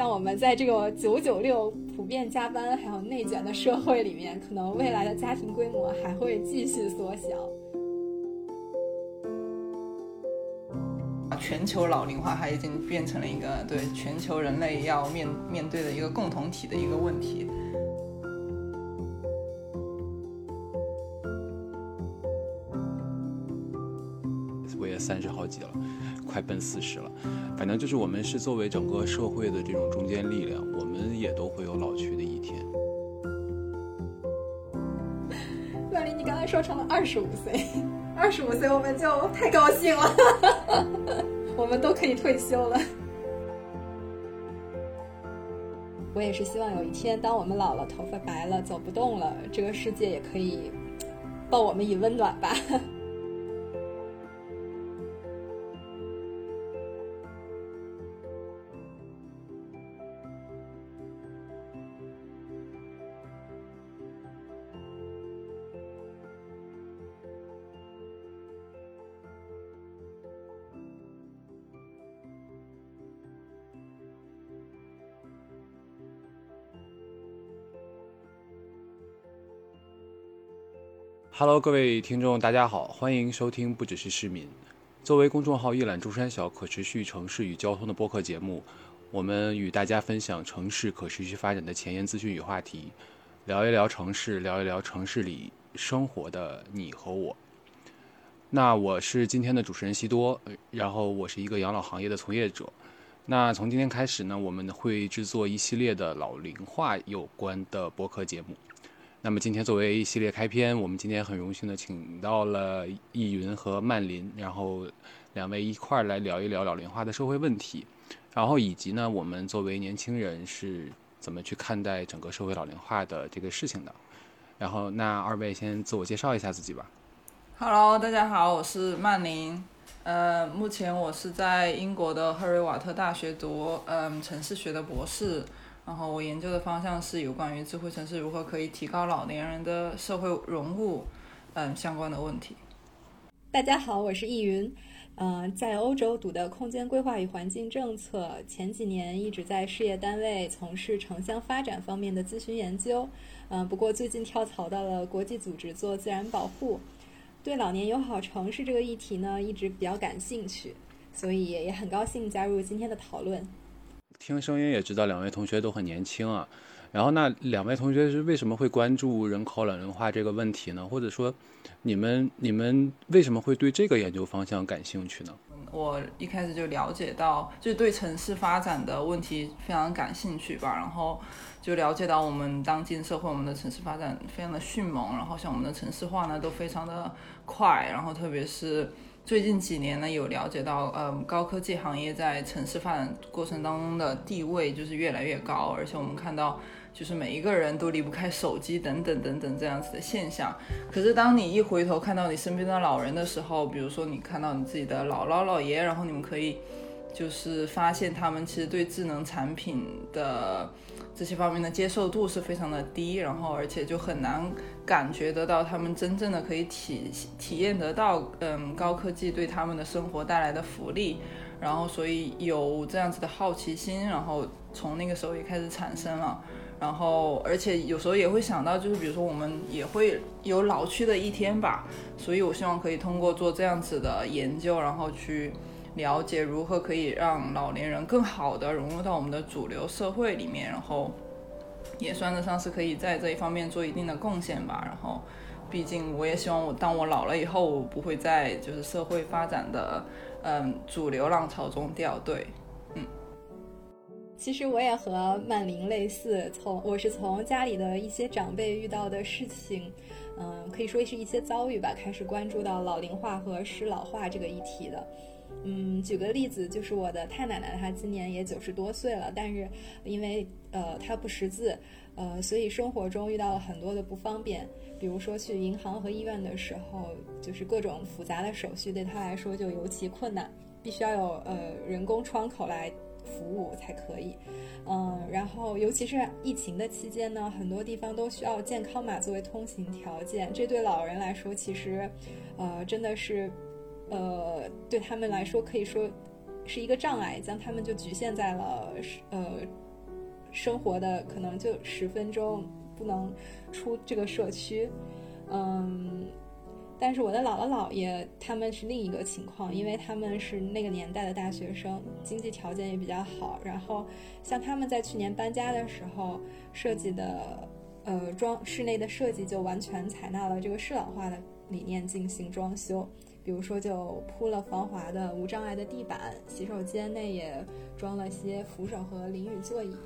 像我们在这个九九六普遍加班还有内卷的社会里面，可能未来的家庭规模还会继续缩小。全球老龄化，它已经变成了一个对全球人类要面面对的一个共同体的一个问题。我也三十好几了，快奔四十了。反正就是我们是作为整个社会的这种中坚力量，我们也都会有老去的一天。万林，你刚才说成了二十五岁，二十五岁我们就太高兴了，我们都可以退休了。我也是希望有一天，当我们老了，头发白了，走不动了，这个世界也可以抱我们以温暖吧。Hello，各位听众，大家好，欢迎收听《不只是市民》。作为公众号一览中山小可持续城市与交通的播客节目，我们与大家分享城市可持续发展的前沿资讯与话题，聊一聊城市，聊一聊城市里生活的你和我。那我是今天的主持人西多，然后我是一个养老行业的从业者。那从今天开始呢，我们会制作一系列的老龄化有关的播客节目。那么今天作为一系列开篇，我们今天很荣幸的请到了易云和曼林，然后两位一块儿来聊一聊老龄化的社会问题，然后以及呢，我们作为年轻人是怎么去看待整个社会老龄化的这个事情的。然后，那二位先自我介绍一下自己吧。Hello，大家好，我是曼宁。呃，目前我是在英国的赫瑞瓦特大学读嗯城市学的博士，然后我研究的方向是有关于智慧城市如何可以提高老年人的社会融入嗯相关的问题。大家好，我是易云。嗯、在欧洲读的空间规划与环境政策，前几年一直在事业单位从事城乡发展方面的咨询研究。嗯、不过最近跳槽到了国际组织做自然保护。对老年友好城市这个议题呢，一直比较感兴趣，所以也很高兴加入今天的讨论。听声音也知道两位同学都很年轻啊，然后那两位同学是为什么会关注人口老龄化这个问题呢？或者说，你们你们为什么会对这个研究方向感兴趣呢？我一开始就了解到，就对城市发展的问题非常感兴趣吧，然后就了解到我们当今社会，我们的城市发展非常的迅猛，然后像我们的城市化呢都非常的快，然后特别是最近几年呢有了解到，嗯，高科技行业在城市发展过程当中的地位就是越来越高，而且我们看到。就是每一个人都离不开手机等等等等这样子的现象。可是当你一回头看到你身边的老人的时候，比如说你看到你自己的姥姥姥爷，然后你们可以就是发现他们其实对智能产品的这些方面的接受度是非常的低，然后而且就很难感觉得到他们真正的可以体体验得到，嗯，高科技对他们的生活带来的福利。然后所以有这样子的好奇心，然后从那个时候也开始产生了。然后，而且有时候也会想到，就是比如说我们也会有老去的一天吧，所以我希望可以通过做这样子的研究，然后去了解如何可以让老年人更好的融入到我们的主流社会里面，然后也算得上是可以在这一方面做一定的贡献吧。然后，毕竟我也希望我当我老了以后，我不会在就是社会发展的嗯主流浪潮中掉队。嗯其实我也和曼玲类似，从我是从家里的一些长辈遇到的事情，嗯，可以说是一些遭遇吧，开始关注到老龄化和失老化这个议题的。嗯，举个例子，就是我的太奶奶，她今年也九十多岁了，但是因为呃他不识字，呃，所以生活中遇到了很多的不方便，比如说去银行和医院的时候，就是各种复杂的手续对他来说就尤其困难，必须要有呃人工窗口来。服务才可以，嗯，然后尤其是疫情的期间呢，很多地方都需要健康码作为通行条件，这对老人来说其实，呃，真的是，呃，对他们来说可以说是一个障碍，将他们就局限在了呃生活的可能就十分钟不能出这个社区，嗯。但是我的姥姥姥爷他们是另一个情况，因为他们是那个年代的大学生，经济条件也比较好。然后像他们在去年搬家的时候设计的，呃，装室内的设计就完全采纳了这个适老化的理念进行装修，比如说就铺了防滑的无障碍的地板，洗手间内也装了些扶手和淋浴座椅。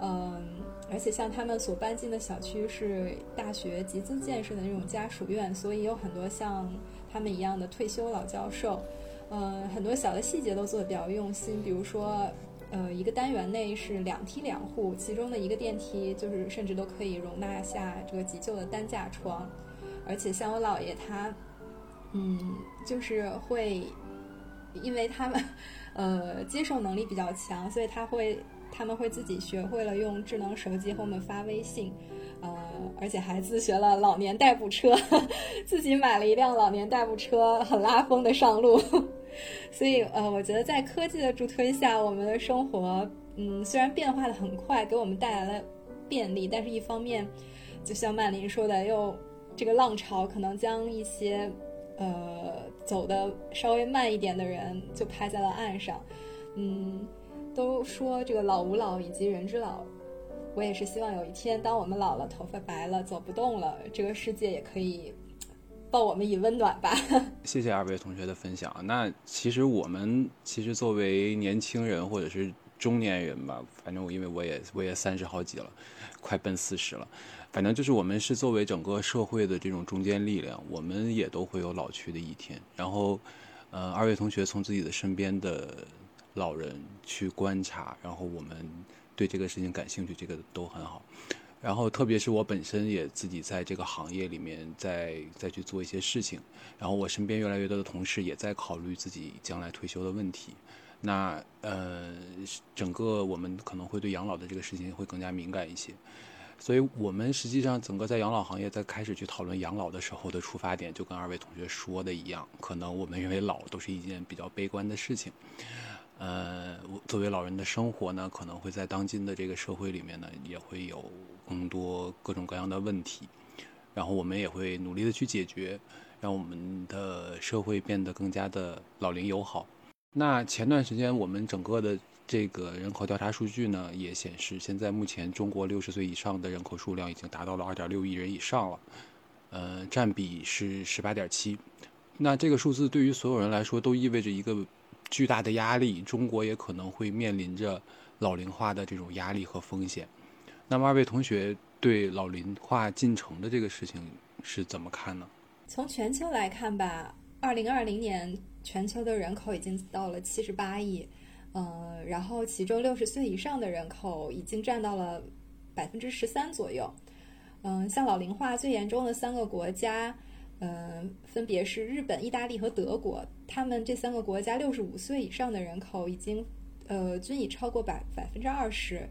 嗯，而且像他们所搬进的小区是大学集资建设的那种家属院，所以有很多像他们一样的退休老教授。嗯，很多小的细节都做的比较用心，比如说，呃，一个单元内是两梯两户，其中的一个电梯就是甚至都可以容纳下这个急救的担架床。而且像我姥爷他，嗯，就是会，因为他们，呃，接受能力比较强，所以他会。他们会自己学会了用智能手机和我们发微信，呃，而且还自学了老年代步车，自己买了一辆老年代步车，很拉风的上路。所以，呃，我觉得在科技的助推下，我们的生活，嗯，虽然变化的很快，给我们带来了便利，但是一方面，就像曼琳说的，又这个浪潮可能将一些，呃，走的稍微慢一点的人就拍在了岸上，嗯。都说这个老吾老以及人之老，我也是希望有一天，当我们老了，头发白了，走不动了，这个世界也可以抱我们以温暖吧。谢谢二位同学的分享。那其实我们其实作为年轻人或者是中年人吧，反正我因为我也我也三十好几了，快奔四十了，反正就是我们是作为整个社会的这种中坚力量，我们也都会有老去的一天。然后，呃，二位同学从自己的身边的。老人去观察，然后我们对这个事情感兴趣，这个都很好。然后特别是我本身也自己在这个行业里面，在再去做一些事情。然后我身边越来越多的同事也在考虑自己将来退休的问题。那呃，整个我们可能会对养老的这个事情会更加敏感一些。所以我们实际上整个在养老行业在开始去讨论养老的时候的出发点，就跟二位同学说的一样，可能我们认为老都是一件比较悲观的事情。呃，作为老人的生活呢，可能会在当今的这个社会里面呢，也会有更多各种各样的问题，然后我们也会努力的去解决，让我们的社会变得更加的老龄友好。那前段时间我们整个的这个人口调查数据呢，也显示，现在目前中国六十岁以上的人口数量已经达到了二点六亿人以上了，呃，占比是十八点七。那这个数字对于所有人来说，都意味着一个。巨大的压力，中国也可能会面临着老龄化的这种压力和风险。那么，二位同学对老龄化进程的这个事情是怎么看呢？从全球来看吧，二零二零年全球的人口已经到了七十八亿，嗯，然后其中六十岁以上的人口已经占到了百分之十三左右。嗯，像老龄化最严重的三个国家。嗯，分别是日本、意大利和德国。他们这三个国家六十五岁以上的人口已经，呃，均已超过百百分之二十。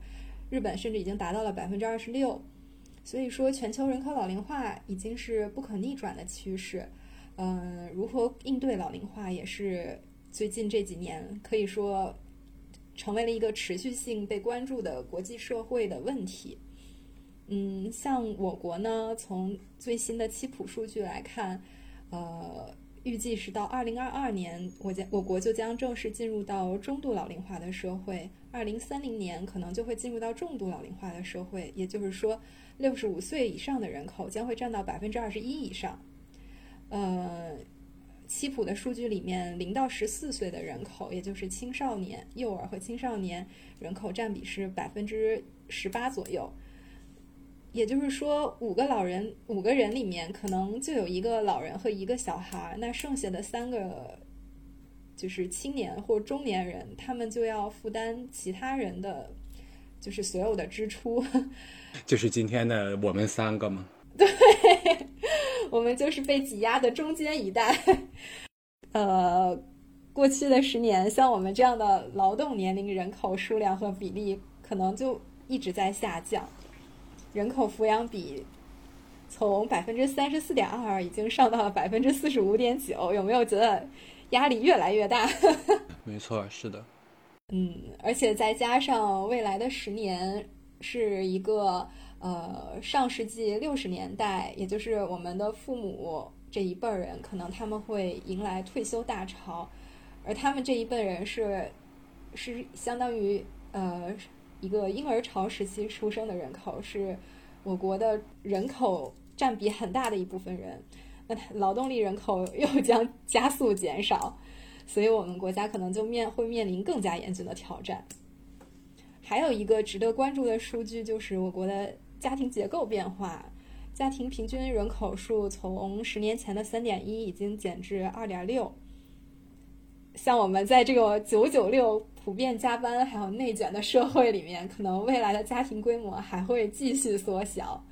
日本甚至已经达到了百分之二十六。所以说，全球人口老龄化已经是不可逆转的趋势。嗯，如何应对老龄化，也是最近这几年可以说成为了一个持续性被关注的国际社会的问题。嗯，像我国呢，从最新的七普数据来看，呃，预计是到二零二二年，我将我国就将正式进入到中度老龄化的社会；二零三零年可能就会进入到重度老龄化的社会。也就是说，六十五岁以上的人口将会占到百分之二十一以上。呃，七普的数据里面，零到十四岁的人口，也就是青少年、幼儿和青少年人口占比是百分之十八左右。也就是说，五个老人，五个人里面可能就有一个老人和一个小孩，那剩下的三个就是青年或中年人，他们就要负担其他人的，就是所有的支出。就是今天的我们三个吗？对，我们就是被挤压的中间一代。呃，过去的十年，像我们这样的劳动年龄人口数量和比例，可能就一直在下降。人口抚养比从百分之三十四点二已经上到了百分之四十五点九，有没有觉得压力越来越大？没错，是的。嗯，而且再加上未来的十年，是一个呃上世纪六十年代，也就是我们的父母这一辈人，可能他们会迎来退休大潮，而他们这一辈人是是相当于呃一个婴儿潮时期出生的人口，是我国的人口占比很大的一部分人，那劳动力人口又 将加速减少。所以，我们国家可能就面会面临更加严峻的挑战。还有一个值得关注的数据，就是我国的家庭结构变化。家庭平均人口数从十年前的三点一，已经减至二点六。像我们在这个九九六普遍加班还有内卷的社会里面，可能未来的家庭规模还会继续缩小。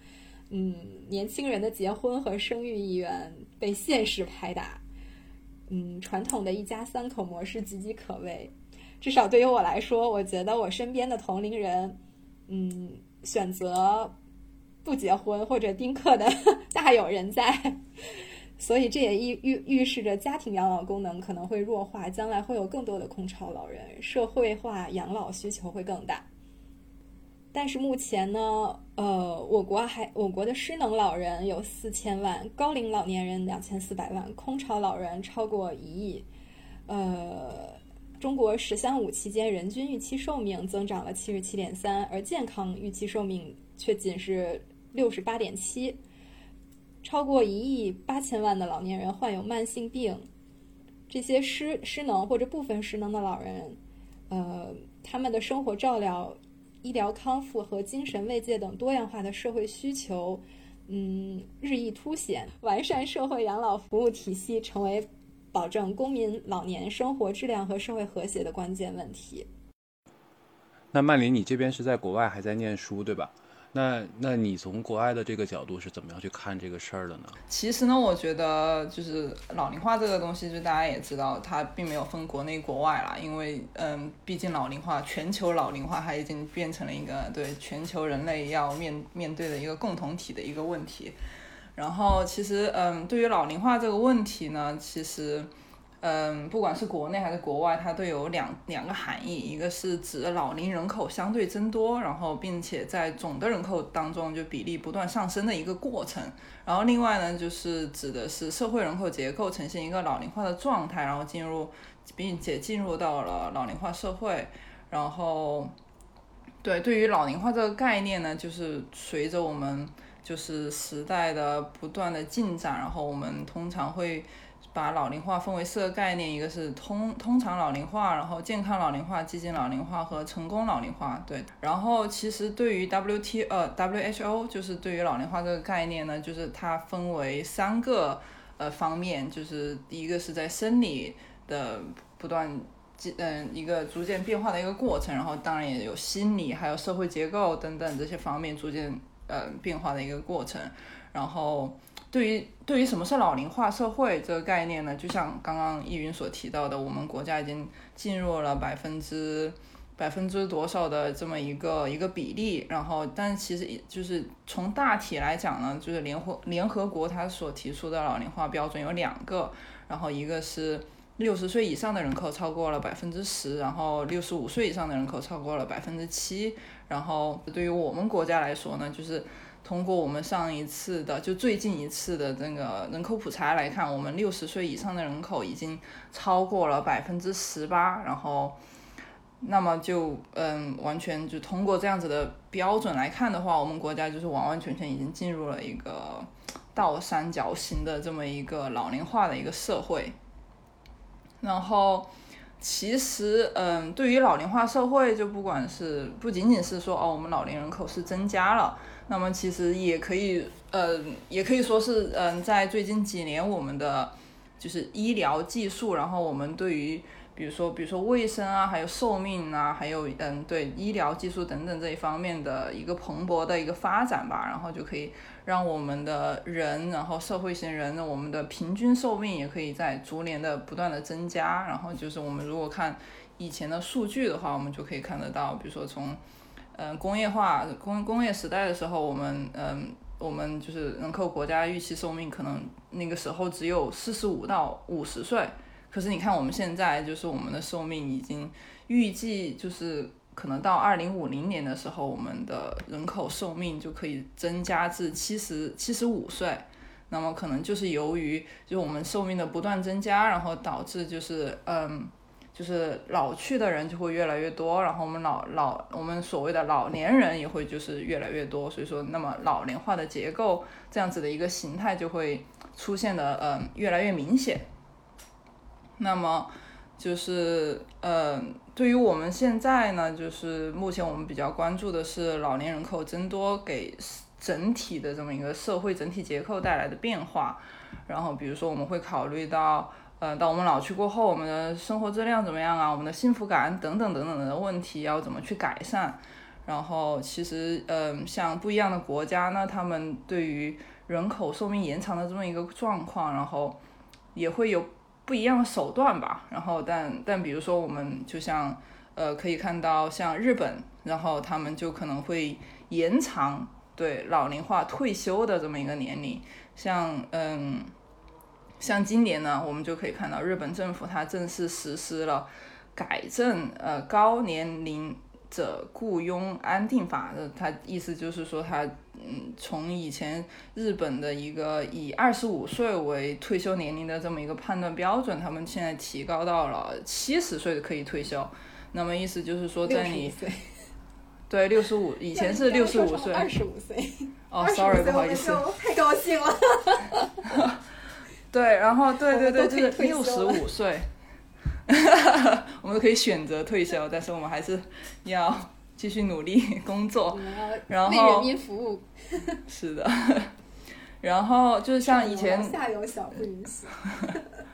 嗯，年轻人的结婚和生育意愿被现实拍打。嗯，传统的一家三口模式岌岌可危，至少对于我来说，我觉得我身边的同龄人，嗯，选择不结婚或者丁克的 大有人在，所以这也预预预示着家庭养老功能可能会弱化，将来会有更多的空巢老人，社会化养老需求会更大。但是目前呢，呃，我国还我国的失能老人有四千万，高龄老年人两千四百万，空巢老人超过一亿。呃，中国“十三五”期间人均预期寿命增长了七十七点三，而健康预期寿命却仅是六十八点七。超过一亿八千万的老年人患有慢性病，这些失失能或者部分失能的老人，呃，他们的生活照料。医疗康复和精神慰藉等多样化的社会需求，嗯，日益凸显。完善社会养老服务体系成为保证公民老年生活质量和社会和谐的关键问题。那曼琳，你这边是在国外还在念书，对吧？那那你从国外的这个角度是怎么样去看这个事儿的呢？其实呢，我觉得就是老龄化这个东西，就大家也知道，它并没有分国内国外啦。因为嗯，毕竟老龄化，全球老龄化它已经变成了一个对全球人类要面面对的一个共同体的一个问题。然后其实嗯，对于老龄化这个问题呢，其实。嗯，不管是国内还是国外，它都有两两个含义，一个是指老龄人口相对增多，然后并且在总的人口当中就比例不断上升的一个过程。然后另外呢，就是指的是社会人口结构呈现一个老龄化的状态，然后进入，并且进入到了老龄化社会。然后，对，对于老龄化这个概念呢，就是随着我们就是时代的不断的进展，然后我们通常会。把老龄化分为四个概念，一个是通通常老龄化，然后健康老龄化、激进老龄化和成功老龄化。对，然后其实对于 W T 呃 W H O 就是对于老龄化这个概念呢，就是它分为三个呃方面，就是第一个是在生理的不断嗯一个逐渐变化的一个过程，然后当然也有心理还有社会结构等等这些方面逐渐呃变化的一个过程，然后。对于对于什么是老龄化社会这个概念呢？就像刚刚易云所提到的，我们国家已经进入了百分之百分之多少的这么一个一个比例。然后，但其实就是从大体来讲呢，就是联合联合国它所提出的老龄化标准有两个，然后一个是六十岁以上的人口超过了百分之十，然后六十五岁以上的人口超过了百分之七。然后对于我们国家来说呢，就是。通过我们上一次的，就最近一次的这个人口普查来看，我们六十岁以上的人口已经超过了百分之十八，然后，那么就嗯，完全就通过这样子的标准来看的话，我们国家就是完完全全已经进入了一个倒三角形的这么一个老龄化的一个社会。然后，其实嗯，对于老龄化社会，就不管是不仅仅是说哦，我们老龄人口是增加了。那么其实也可以，嗯，也可以说是，嗯，在最近几年，我们的就是医疗技术，然后我们对于，比如说，比如说卫生啊，还有寿命啊，还有，嗯，对医疗技术等等这一方面的一个蓬勃的一个发展吧，然后就可以让我们的人，然后社会型人，我们的平均寿命也可以在逐年的不断的增加，然后就是我们如果看以前的数据的话，我们就可以看得到，比如说从。嗯，工业化工工业时代的时候，我们嗯，我们就是人口国家预期寿命可能那个时候只有四十五到五十岁，可是你看我们现在就是我们的寿命已经预计就是。可能到二零五零年的时候，我们的人口寿命就可以增加至七十七十五岁。那么可能就是由于就我们寿命的不断增加，然后导致就是嗯，就是老去的人就会越来越多，然后我们老老我们所谓的老年人也会就是越来越多，所以说那么老龄化的结构这样子的一个形态就会出现的嗯越来越明显。那么就是嗯，对于我们现在呢，就是目前我们比较关注的是老年人口增多给。整体的这么一个社会整体结构带来的变化，然后比如说我们会考虑到，呃，到我们老去过后，我们的生活质量怎么样啊？我们的幸福感等等等等的问题要怎么去改善？然后其实，嗯，像不一样的国家呢，他们对于人口寿命延长的这么一个状况，然后也会有不一样的手段吧。然后，但但比如说我们就像，呃，可以看到像日本，然后他们就可能会延长。对老龄化退休的这么一个年龄，像嗯，像今年呢，我们就可以看到日本政府它正式实施了改正呃高年龄者雇佣安定法，它意思就是说它嗯从以前日本的一个以二十五岁为退休年龄的这么一个判断标准，他们现在提高到了七十岁可以退休，那么意思就是说在你。对，六十五，以前是六十五岁，二十五岁。哦，sorry，不好意思，太高兴了。对，然后对对对，就是六十五岁，我们可以选择退休，但是我们还是要继续努力 工作，然后为人民服务。是的，然后就是像以前下有小不允许。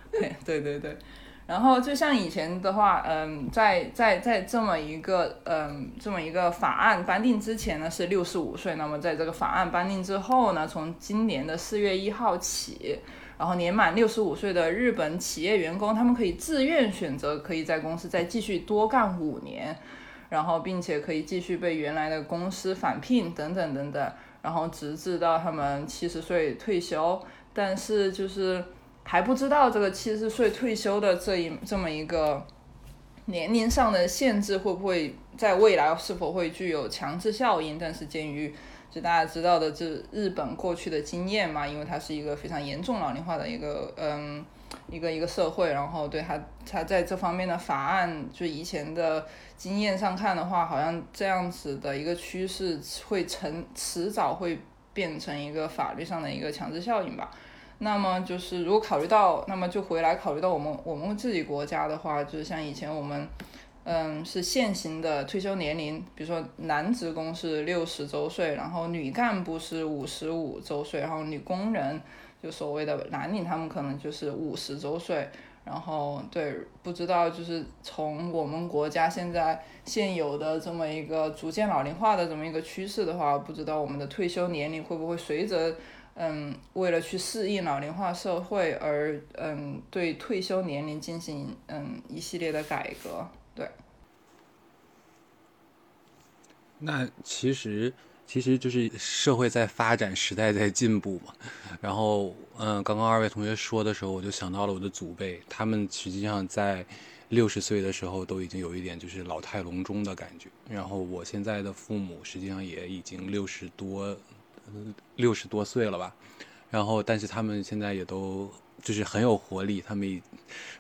对对对对。然后就像以前的话，嗯，在在在这么一个嗯这么一个法案颁定之前呢是六十五岁，那么在这个法案颁定之后呢，从今年的四月一号起，然后年满六十五岁的日本企业员工，他们可以自愿选择可以在公司再继续多干五年，然后并且可以继续被原来的公司返聘等等等等，然后直至到他们七十岁退休，但是就是。还不知道这个七十岁退休的这一这么一个年龄上的限制会不会在未来是否会具有强制效应？但是鉴于就大家知道的这日本过去的经验嘛，因为它是一个非常严重老龄化的一个嗯一个一个社会，然后对它它在这方面的法案就以前的经验上看的话，好像这样子的一个趋势会成迟早会变成一个法律上的一个强制效应吧。那么就是如果考虑到，那么就回来考虑到我们我们自己国家的话，就是像以前我们，嗯，是现行的退休年龄，比如说男职工是六十周岁，然后女干部是五十五周岁，然后女工人就所谓的蓝领，他们可能就是五十周岁。然后对，不知道就是从我们国家现在现有的这么一个逐渐老龄化的这么一个趋势的话，不知道我们的退休年龄会不会随着。嗯，为了去适应老龄化社会而嗯，对退休年龄进行嗯一系列的改革，对。那其实其实就是社会在发展，时代在进步嘛。然后嗯，刚刚二位同学说的时候，我就想到了我的祖辈，他们实际上在六十岁的时候都已经有一点就是老态龙钟的感觉。然后我现在的父母实际上也已经六十多。六十多岁了吧，然后但是他们现在也都就是很有活力，他们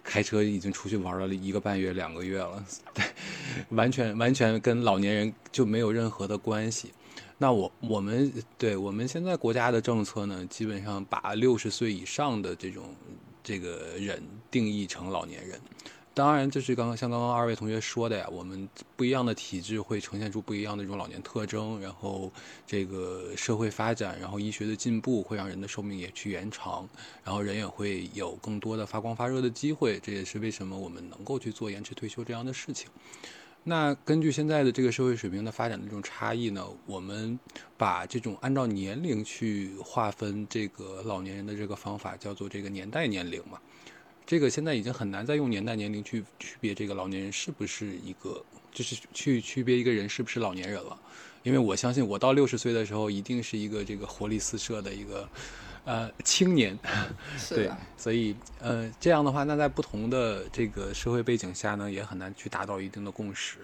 开车已经出去玩了一个半月、两个月了，对，完全完全跟老年人就没有任何的关系。那我我们对我们现在国家的政策呢，基本上把六十岁以上的这种这个人定义成老年人。当然，就是刚刚像刚刚二位同学说的呀，我们不一样的体质会呈现出不一样的这种老年特征，然后这个社会发展，然后医学的进步会让人的寿命也去延长，然后人也会有更多的发光发热的机会，这也是为什么我们能够去做延迟退休这样的事情。那根据现在的这个社会水平的发展的这种差异呢，我们把这种按照年龄去划分这个老年人的这个方法叫做这个年代年龄嘛。这个现在已经很难再用年代年龄去区别这个老年人是不是一个，就是去区别一个人是不是老年人了，因为我相信我到六十岁的时候一定是一个这个活力四射的一个，呃青年，对，所以呃这样的话，那在不同的这个社会背景下呢，也很难去达到一定的共识。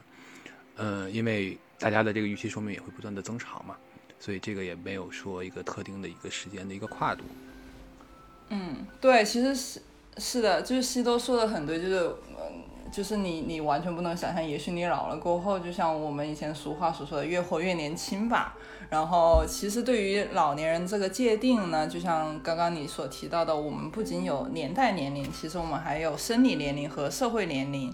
呃，因为大家的这个预期寿命也会不断的增长嘛，所以这个也没有说一个特定的一个时间的一个跨度。嗯，对，其实是是的，就是西多说的很对，就是嗯，就是你你完全不能想象，也许你老了过后，就像我们以前俗话所说的，越活越年轻吧。然后，其实对于老年人这个界定呢，就像刚刚你所提到的，我们不仅有年代年龄，其实我们还有生理年龄和社会年龄。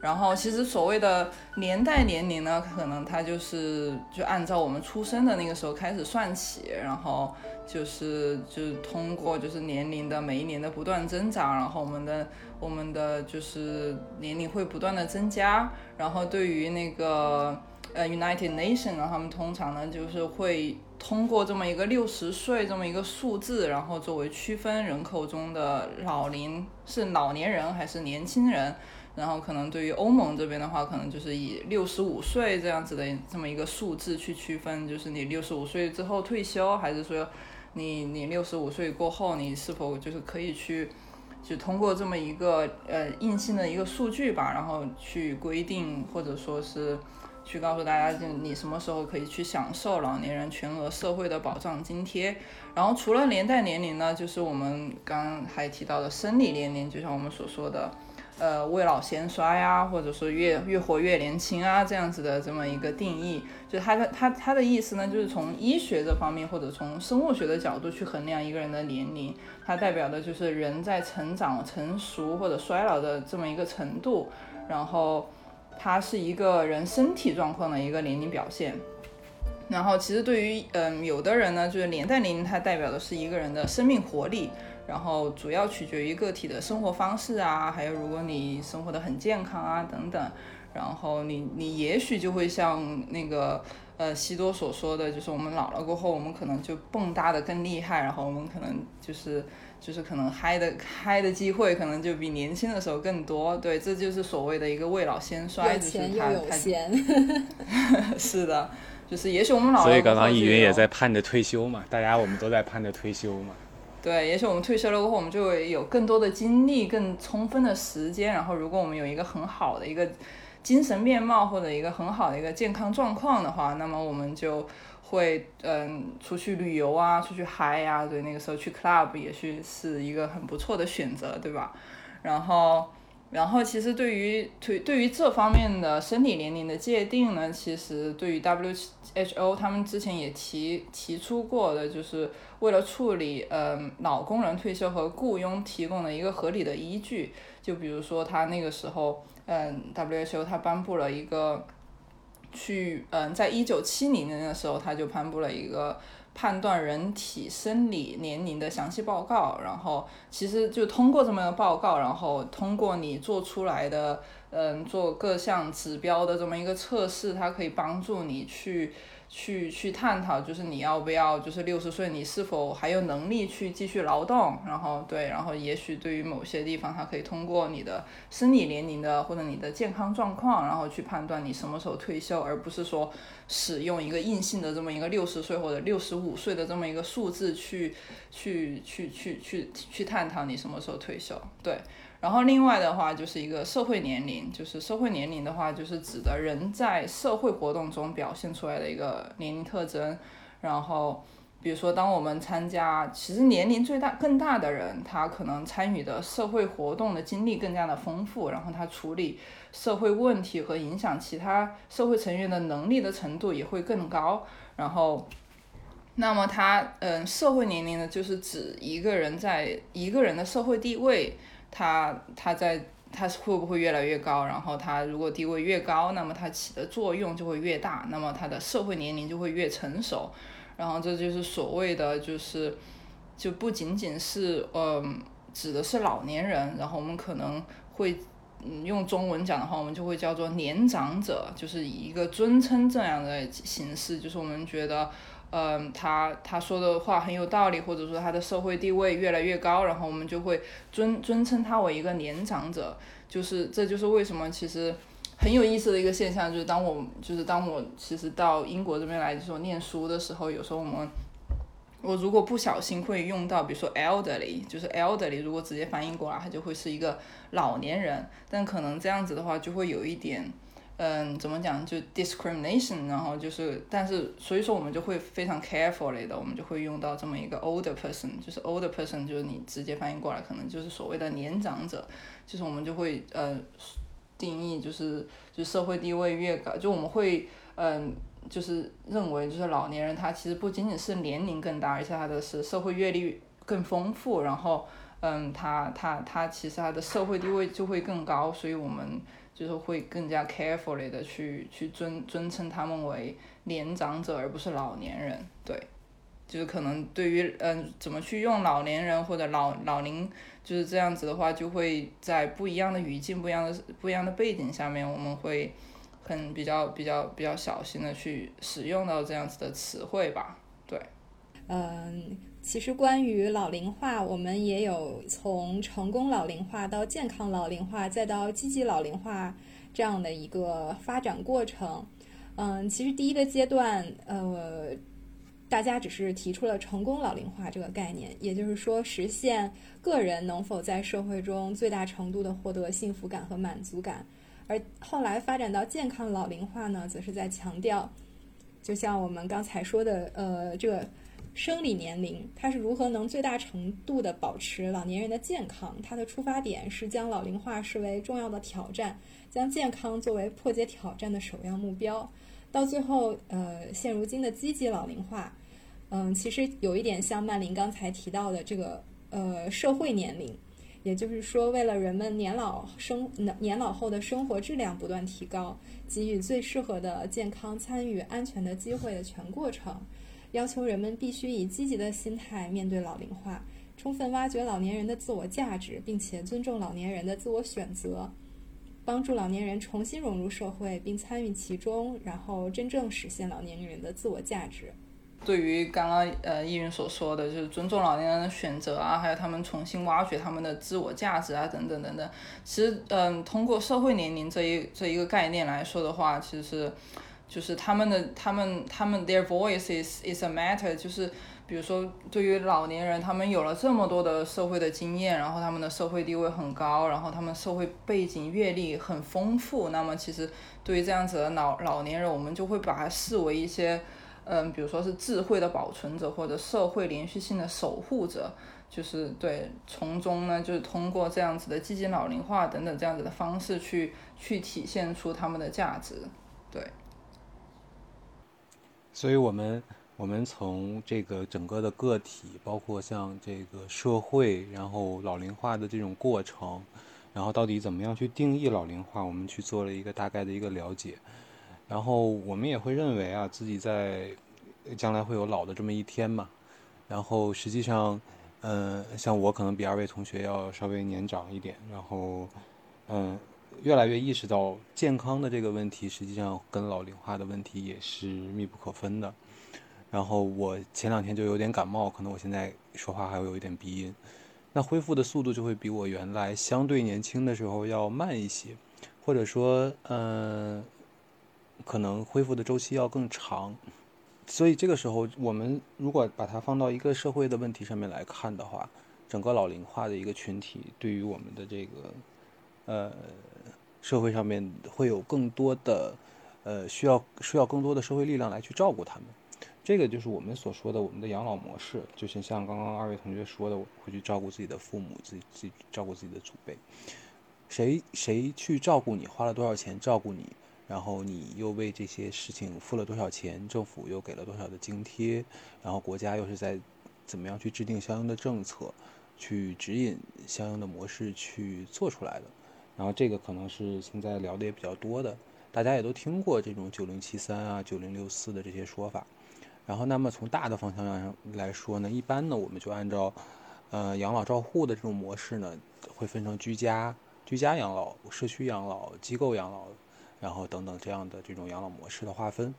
然后，其实所谓的年代年龄呢，可能它就是就按照我们出生的那个时候开始算起，然后就是就是通过就是年龄的每一年的不断增长，然后我们的我们的就是年龄会不断的增加。然后对于那个呃 United Nation 呢，他们通常呢就是会通过这么一个六十岁这么一个数字，然后作为区分人口中的老龄是老年人还是年轻人。然后可能对于欧盟这边的话，可能就是以六十五岁这样子的这么一个数字去区分，就是你六十五岁之后退休，还是说你你六十五岁过后，你是否就是可以去就通过这么一个呃硬性的一个数据吧，然后去规定或者说是去告诉大家，就你什么时候可以去享受老年人全额社会的保障津贴。然后除了年代年龄呢，就是我们刚还提到的生理年龄，就像我们所说的。呃，未老先衰呀，或者说越越活越年轻啊，这样子的这么一个定义，就他的他他的意思呢，就是从医学这方面或者从生物学的角度去衡量一个人的年龄，它代表的就是人在成长、成熟或者衰老的这么一个程度，然后它是一个人身体状况的一个年龄表现。然后其实对于嗯有的人呢，就是年代年龄，它代表的是一个人的生命活力。然后主要取决于个体的生活方式啊，还有如果你生活的很健康啊等等，然后你你也许就会像那个呃西多所说的，就是我们老了过后，我们可能就蹦跶的更厉害，然后我们可能就是就是可能嗨的嗨的机会可能就比年轻的时候更多。对，这就是所谓的一个未老先衰，就是他他 是的，就是也许我们老了，所以刚刚易云也在盼着退休嘛，大家我们都在盼着退休嘛。对，也许我们退休了过后，我们就会有更多的精力、更充分的时间。然后，如果我们有一个很好的一个精神面貌或者一个很好的一个健康状况的话，那么我们就会嗯出去旅游啊，出去嗨呀。对，那个时候去 club 也许是一个很不错的选择，对吧？然后。然后，其实对于对对于这方面的生理年龄的界定呢，其实对于 WHO 他们之前也提提出过的，就是为了处理嗯老工人退休和雇佣提供了一个合理的依据。就比如说他那个时候，嗯，WHO 他颁布了一个去嗯，在一九七零年的时候，他就颁布了一个。判断人体生理年龄的详细报告，然后其实就通过这么个报告，然后通过你做出来的，嗯，做各项指标的这么一个测试，它可以帮助你去。去去探讨，就是你要不要，就是六十岁你是否还有能力去继续劳动？然后对，然后也许对于某些地方，它可以通过你的生理年龄的或者你的健康状况，然后去判断你什么时候退休，而不是说使用一个硬性的这么一个六十岁或者六十五岁的这么一个数字去去去去去去探讨你什么时候退休。对。然后另外的话就是一个社会年龄，就是社会年龄的话，就是指的人在社会活动中表现出来的一个年龄特征。然后，比如说，当我们参加，其实年龄最大更大的人，他可能参与的社会活动的经历更加的丰富，然后他处理社会问题和影响其他社会成员的能力的程度也会更高。然后，那么他，嗯，社会年龄呢，就是指一个人在一个人的社会地位。他他在他会不会越来越高？然后他如果地位越高，那么他起的作用就会越大，那么他的社会年龄就会越成熟。然后这就是所谓的，就是就不仅仅是嗯指的是老年人，然后我们可能会嗯用中文讲的话，我们就会叫做年长者，就是以一个尊称这样的形式，就是我们觉得。嗯，他他说的话很有道理，或者说他的社会地位越来越高，然后我们就会尊尊称他为一个年长者，就是这就是为什么其实很有意思的一个现象，就是当我就是当我其实到英国这边来的时候念书的时候，有时候我们我如果不小心会用到，比如说 elderly，就是 elderly，如果直接翻译过来，它就会是一个老年人，但可能这样子的话就会有一点。嗯，怎么讲就 discrimination，然后就是，但是所以说我们就会非常 carefully 的，我们就会用到这么一个 older person，就是 older person，就是你直接翻译过来可能就是所谓的年长者，就是我们就会呃定义就是就社会地位越高，就我们会嗯就是认为就是老年人他其实不仅仅是年龄更大，而且他的是社会阅历更丰富，然后嗯他他他其实他的社会地位就会更高，所以我们。就是会更加 carefully 的去去尊尊称他们为年长者，而不是老年人。对，就是可能对于嗯怎么去用老年人或者老老龄就是这样子的话，就会在不一样的语境、不一样的不一样的背景下面，我们会很比较比较比较小心的去使用到这样子的词汇吧。对，嗯。其实关于老龄化，我们也有从成功老龄化到健康老龄化，再到积极老龄化这样的一个发展过程。嗯，其实第一个阶段，呃，大家只是提出了成功老龄化这个概念，也就是说实现个人能否在社会中最大程度的获得幸福感和满足感。而后来发展到健康老龄化呢，则是在强调，就像我们刚才说的，呃，这个。生理年龄，它是如何能最大程度的保持老年人的健康？它的出发点是将老龄化视为重要的挑战，将健康作为破解挑战的首要目标。到最后，呃，现如今的积极老龄化，嗯，其实有一点像曼林刚才提到的这个呃社会年龄，也就是说，为了人们年老生年老后的生活质量不断提高，给予最适合的健康、参与、安全的机会的全过程。要求人们必须以积极的心态面对老龄化，充分挖掘老年人的自我价值，并且尊重老年人的自我选择，帮助老年人重新融入社会并参与其中，然后真正实现老年人的自我价值。对于刚刚呃易云所说的，就是尊重老年人的选择啊，还有他们重新挖掘他们的自我价值啊，等等等等。其实，嗯，通过社会年龄这一这一个概念来说的话，其实。就是他们的，他们，他们，their voice is is a matter。就是比如说，对于老年人，他们有了这么多的社会的经验，然后他们的社会地位很高，然后他们社会背景阅历很丰富。那么，其实对于这样子的老老年人，我们就会把它视为一些，嗯，比如说是智慧的保存者或者社会连续性的守护者。就是对，从中呢，就是通过这样子的积极老龄化等等这样子的方式去去体现出他们的价值。对。所以，我们我们从这个整个的个体，包括像这个社会，然后老龄化的这种过程，然后到底怎么样去定义老龄化，我们去做了一个大概的一个了解。然后我们也会认为啊，自己在将来会有老的这么一天嘛。然后实际上，嗯，像我可能比二位同学要稍微年长一点，然后，嗯。越来越意识到健康的这个问题，实际上跟老龄化的问题也是密不可分的。然后我前两天就有点感冒，可能我现在说话还会有一点鼻音。那恢复的速度就会比我原来相对年轻的时候要慢一些，或者说，嗯，可能恢复的周期要更长。所以这个时候，我们如果把它放到一个社会的问题上面来看的话，整个老龄化的一个群体对于我们的这个，呃。社会上面会有更多的，呃，需要需要更多的社会力量来去照顾他们，这个就是我们所说的我们的养老模式，就是像刚刚二位同学说的，会去照顾自己的父母，自己自己照顾自己的祖辈，谁谁去照顾你，花了多少钱照顾你，然后你又为这些事情付了多少钱，政府又给了多少的津贴，然后国家又是在怎么样去制定相应的政策，去指引相应的模式去做出来的。然后这个可能是现在聊的也比较多的，大家也都听过这种九零七三啊、九零六四的这些说法。然后，那么从大的方向上来说呢，一般呢我们就按照，呃，养老照护的这种模式呢，会分成居家、居家养老、社区养老、机构养老，然后等等这样的这种养老模式的划分。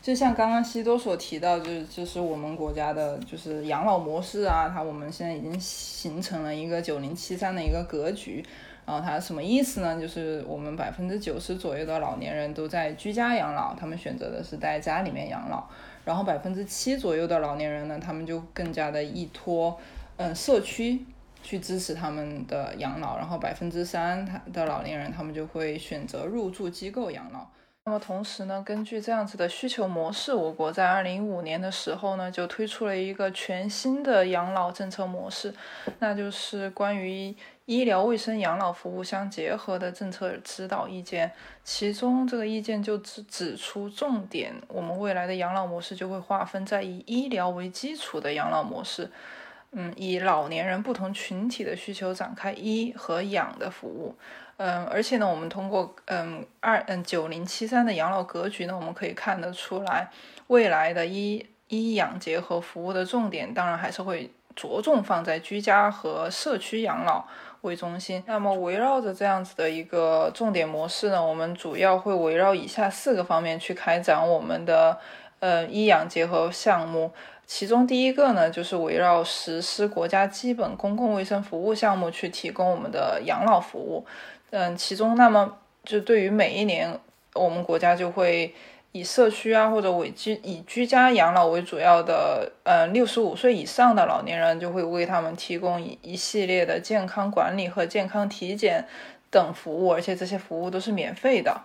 就像刚刚西多所提到，就是就是我们国家的，就是养老模式啊，它我们现在已经形成了一个九零七三的一个格局。然后它什么意思呢？就是我们百分之九十左右的老年人都在居家养老，他们选择的是在家里面养老。然后百分之七左右的老年人呢，他们就更加的依托，嗯，社区，去支持他们的养老，然后百分之三他的老年人他们就会选择入住机构养老。那么同时呢，根据这样子的需求模式，我国在二零一五年的时候呢，就推出了一个全新的养老政策模式，那就是关于医疗卫生养老服务相结合的政策指导意见。其中这个意见就指指出重点，我们未来的养老模式就会划分在以医疗为基础的养老模式。嗯，以老年人不同群体的需求展开医和养的服务。嗯，而且呢，我们通过嗯二嗯九零七三的养老格局呢，我们可以看得出来，未来的医医养结合服务的重点，当然还是会着重放在居家和社区养老为中心。那么围绕着这样子的一个重点模式呢，我们主要会围绕以下四个方面去开展我们的呃医养结合项目。其中第一个呢，就是围绕实施国家基本公共卫生服务项目去提供我们的养老服务。嗯，其中那么就对于每一年，我们国家就会以社区啊或者为居以居家养老为主要的，呃，六十五岁以上的老年人就会为他们提供一一系列的健康管理和健康体检等服务，而且这些服务都是免费的。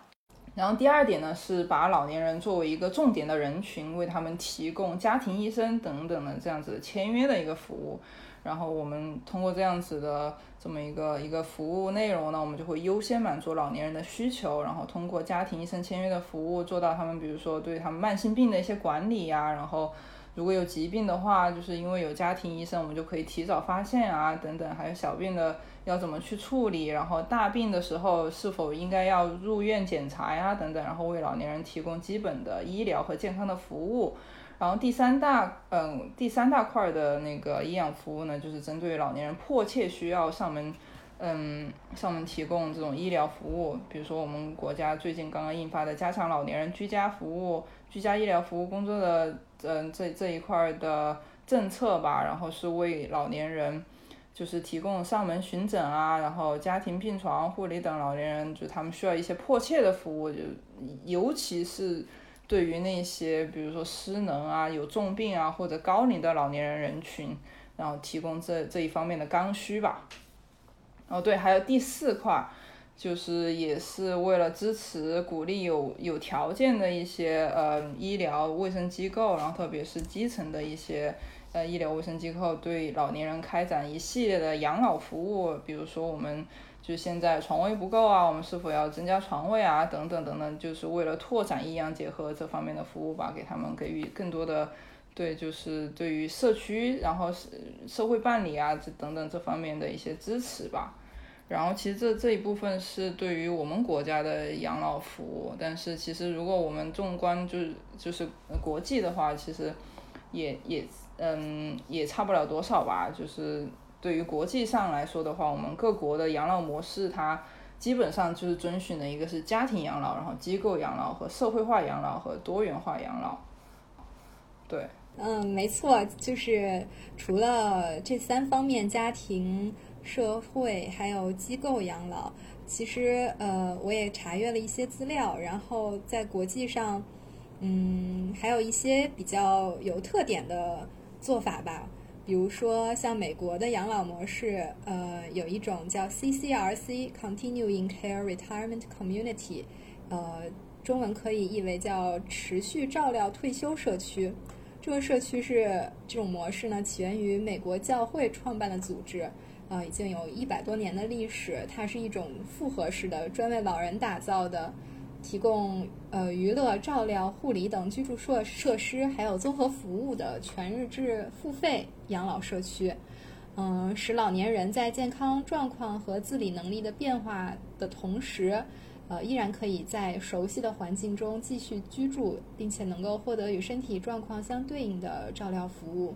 然后第二点呢，是把老年人作为一个重点的人群，为他们提供家庭医生等等的这样子签约的一个服务。然后我们通过这样子的这么一个一个服务内容呢，我们就会优先满足老年人的需求，然后通过家庭医生签约的服务，做到他们比如说对他们慢性病的一些管理呀，然后。如果有疾病的话，就是因为有家庭医生，我们就可以提早发现啊，等等，还有小病的要怎么去处理，然后大病的时候是否应该要入院检查呀，等等，然后为老年人提供基本的医疗和健康的服务。然后第三大，嗯，第三大块的那个医养服务呢，就是针对老年人迫切需要上门，嗯，上门提供这种医疗服务。比如说我们国家最近刚刚印发的加强老年人居家服务、居家医疗服务工作的。嗯，这这一块的政策吧，然后是为老年人，就是提供上门巡诊啊，然后家庭病床护理等老年人，就他们需要一些迫切的服务，就尤其是对于那些比如说失能啊、有重病啊或者高龄的老年人人群，然后提供这这一方面的刚需吧。哦，对，还有第四块。就是也是为了支持鼓励有有条件的一些呃医疗卫生机构，然后特别是基层的一些呃医疗卫生机构对老年人开展一系列的养老服务，比如说我们就现在床位不够啊，我们是否要增加床位啊等等等等，就是为了拓展医养结合这方面的服务吧，给他们给予更多的对就是对于社区然后是社会办理啊这等等这方面的一些支持吧。然后其实这这一部分是对于我们国家的养老服务，但是其实如果我们纵观就是就是国际的话，其实也也嗯也差不了多少吧。就是对于国际上来说的话，我们各国的养老模式它基本上就是遵循的一个是家庭养老，然后机构养老和社会化养老和多元化养老。对，嗯，没错，就是除了这三方面，家庭。社会还有机构养老，其实呃，我也查阅了一些资料，然后在国际上，嗯，还有一些比较有特点的做法吧。比如说像美国的养老模式，呃，有一种叫 CCRC（Continuing Care Retirement Community），呃，中文可以译为叫持续照料退休社区。这个社区是这种模式呢，起源于美国教会创办的组织。啊，已经有一百多年的历史。它是一种复合式的，专为老人打造的，提供呃娱乐、照料、护理等居住设设施，还有综合服务的全日制付费养老社区。嗯，使老年人在健康状况和自理能力的变化的同时，呃，依然可以在熟悉的环境中继续居住，并且能够获得与身体状况相对应的照料服务。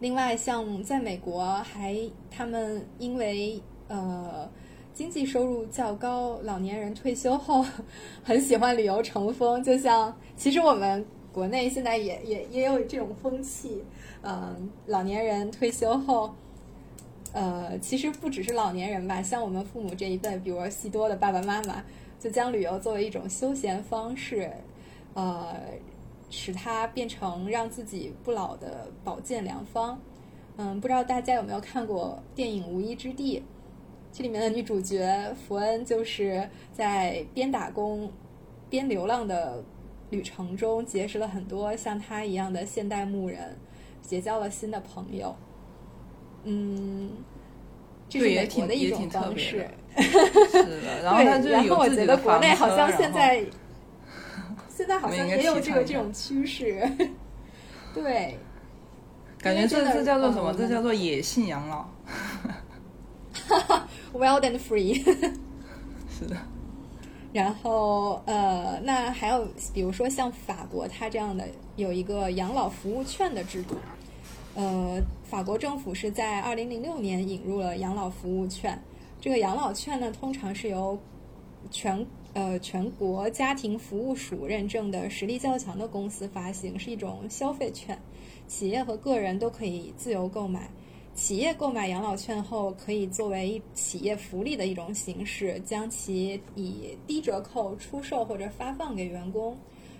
另外，像在美国，还他们因为呃经济收入较高，老年人退休后 很喜欢旅游成风。就像其实我们国内现在也也也有这种风气，嗯，老年人退休后，呃，其实不只是老年人吧，像我们父母这一辈，比如说戏多的爸爸妈妈，就将旅游作为一种休闲方式，呃。使它变成让自己不老的保健良方，嗯，不知道大家有没有看过电影《无依之地》？这里面的女主角福恩就是在边打工边流浪的旅程中，结识了很多像她一样的现代牧人，结交了新的朋友。嗯，这是美国的一种方式。是的，然后他就然后我觉得国内好像现在 现在好像也有这个这种趋势。对，感觉这这叫做什么？嗯这叫做野性养老。wild and free。是的，然后呃，那还有比如说像法国，它这样的有一个养老服务券的制度。呃，法国政府是在二零零六年引入了养老服务券。这个养老券呢，通常是由全呃全国家庭服务署认证的实力较强的公司发行，是一种消费券，企业和个人都可以自由购买。企业购买养老券后，可以作为企业福利的一种形式，将其以低折扣出售或者发放给员工，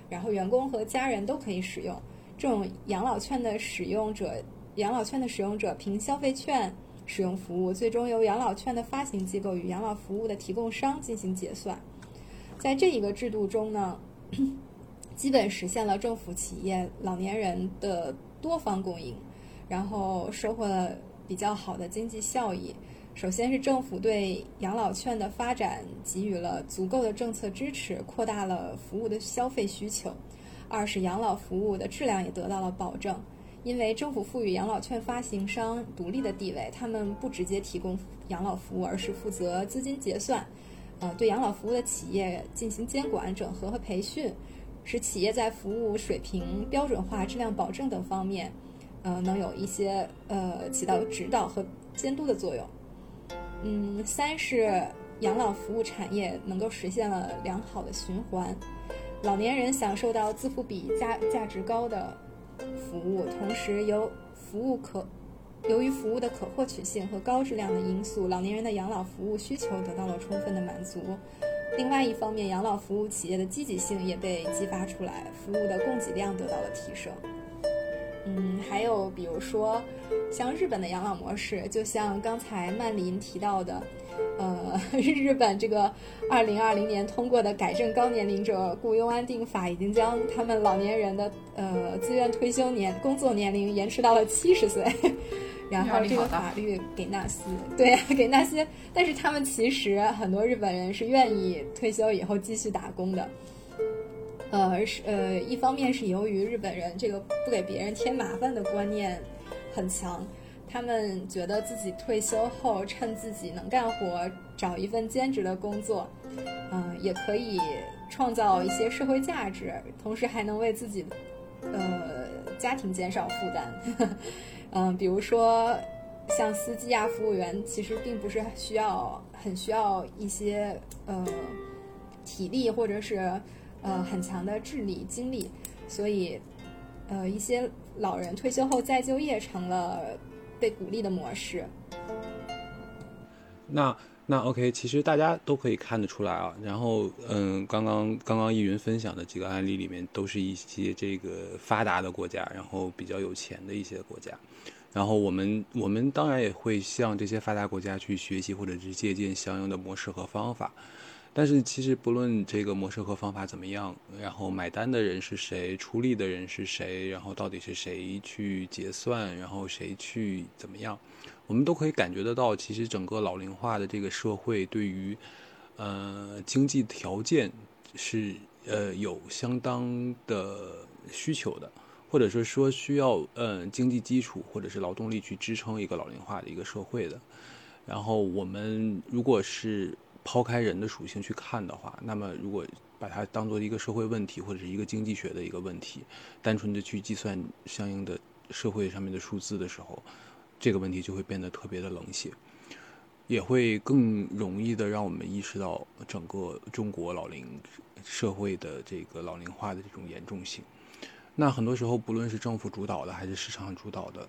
然后员工和家人都可以使用。这种养老券的使用者，养老券的使用者凭消费券使用服务，最终由养老券的发行机构与养老服务的提供商进行结算。在这一个制度中呢，基本实现了政府、企业、老年人的多方共赢。然后收获了比较好的经济效益。首先是政府对养老券的发展给予了足够的政策支持，扩大了服务的消费需求；二是养老服务的质量也得到了保证，因为政府赋予养老券发行商独立的地位，他们不直接提供养老服务，而是负责资金结算，呃，对养老服务的企业进行监管、整合和培训，使企业在服务水平标准化、质量保证等方面。呃，能有一些呃起到指导和监督的作用。嗯，三是养老服务产业能够实现了良好的循环，老年人享受到自付比价价值高的服务，同时由服务可由于服务的可获取性和高质量的因素，老年人的养老服务需求得到了充分的满足。另外一方面，养老服务企业的积极性也被激发出来，服务的供给量得到了提升。嗯，还有比如说，像日本的养老模式，就像刚才曼琳提到的，呃，日本这个二零二零年通过的改正高年龄者雇佣安定法，已经将他们老年人的呃自愿退休年工作年龄延迟到了七十岁。然后这个法律给那些对呀、给那些，但是他们其实很多日本人是愿意退休以后继续打工的。呃，是呃，一方面是由于日本人这个不给别人添麻烦的观念很强，他们觉得自己退休后趁自己能干活，找一份兼职的工作，嗯、也可以创造一些社会价值，同时还能为自己呃家庭减少负担。嗯、比如说像司机啊、服务员，其实并不是需要很需要一些呃体力或者是。呃，很强的智力、精力，所以，呃，一些老人退休后再就业成了被鼓励的模式。那那 OK，其实大家都可以看得出来啊。然后，嗯，刚刚刚刚易云分享的几个案例里面，都是一些这个发达的国家，然后比较有钱的一些国家。然后我们我们当然也会向这些发达国家去学习，或者是借鉴相应的模式和方法。但是其实不论这个模式和方法怎么样，然后买单的人是谁，出力的人是谁，然后到底是谁去结算，然后谁去怎么样，我们都可以感觉得到，其实整个老龄化的这个社会对于，呃，经济条件是呃有相当的需求的，或者是说需要呃经济基础或者是劳动力去支撑一个老龄化的一个社会的。然后我们如果是抛开人的属性去看的话，那么如果把它当做一个社会问题或者是一个经济学的一个问题，单纯的去计算相应的社会上面的数字的时候，这个问题就会变得特别的冷血，也会更容易的让我们意识到整个中国老龄社会的这个老龄化的这种严重性。那很多时候，不论是政府主导的还是市场主导的，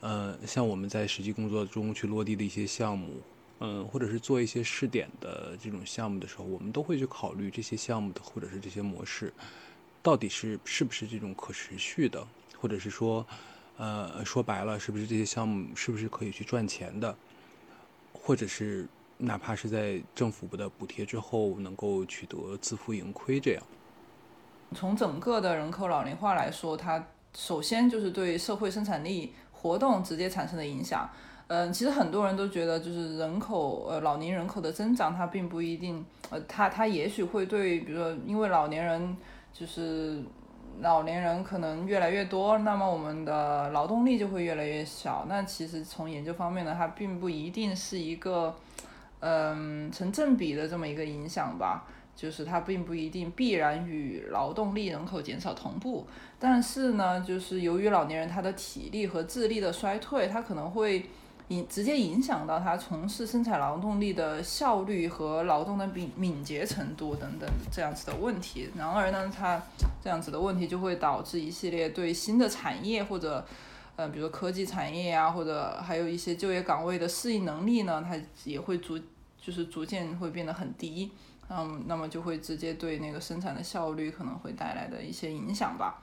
呃，像我们在实际工作中去落地的一些项目。嗯，或者是做一些试点的这种项目的时候，我们都会去考虑这些项目的或者是这些模式，到底是是不是这种可持续的，或者是说，呃，说白了，是不是这些项目是不是可以去赚钱的，或者是哪怕是在政府的补贴之后能够取得自负盈亏这样？从整个的人口老龄化来说，它首先就是对社会生产力活动直接产生的影响。嗯，其实很多人都觉得，就是人口呃老年人口的增长，它并不一定呃，它它也许会对，比如说因为老年人就是老年人可能越来越多，那么我们的劳动力就会越来越小。那其实从研究方面呢，它并不一定是一个嗯成正比的这么一个影响吧。就是它并不一定必然与劳动力人口减少同步，但是呢，就是由于老年人他的体力和智力的衰退，他可能会影直接影响到他从事生产劳动力的效率和劳动的敏敏捷程度等等这样子的问题。然而呢，它这样子的问题就会导致一系列对新的产业或者呃，比如说科技产业啊，或者还有一些就业岗位的适应能力呢，它也会逐就是逐渐会变得很低。嗯，那么就会直接对那个生产的效率可能会带来的一些影响吧。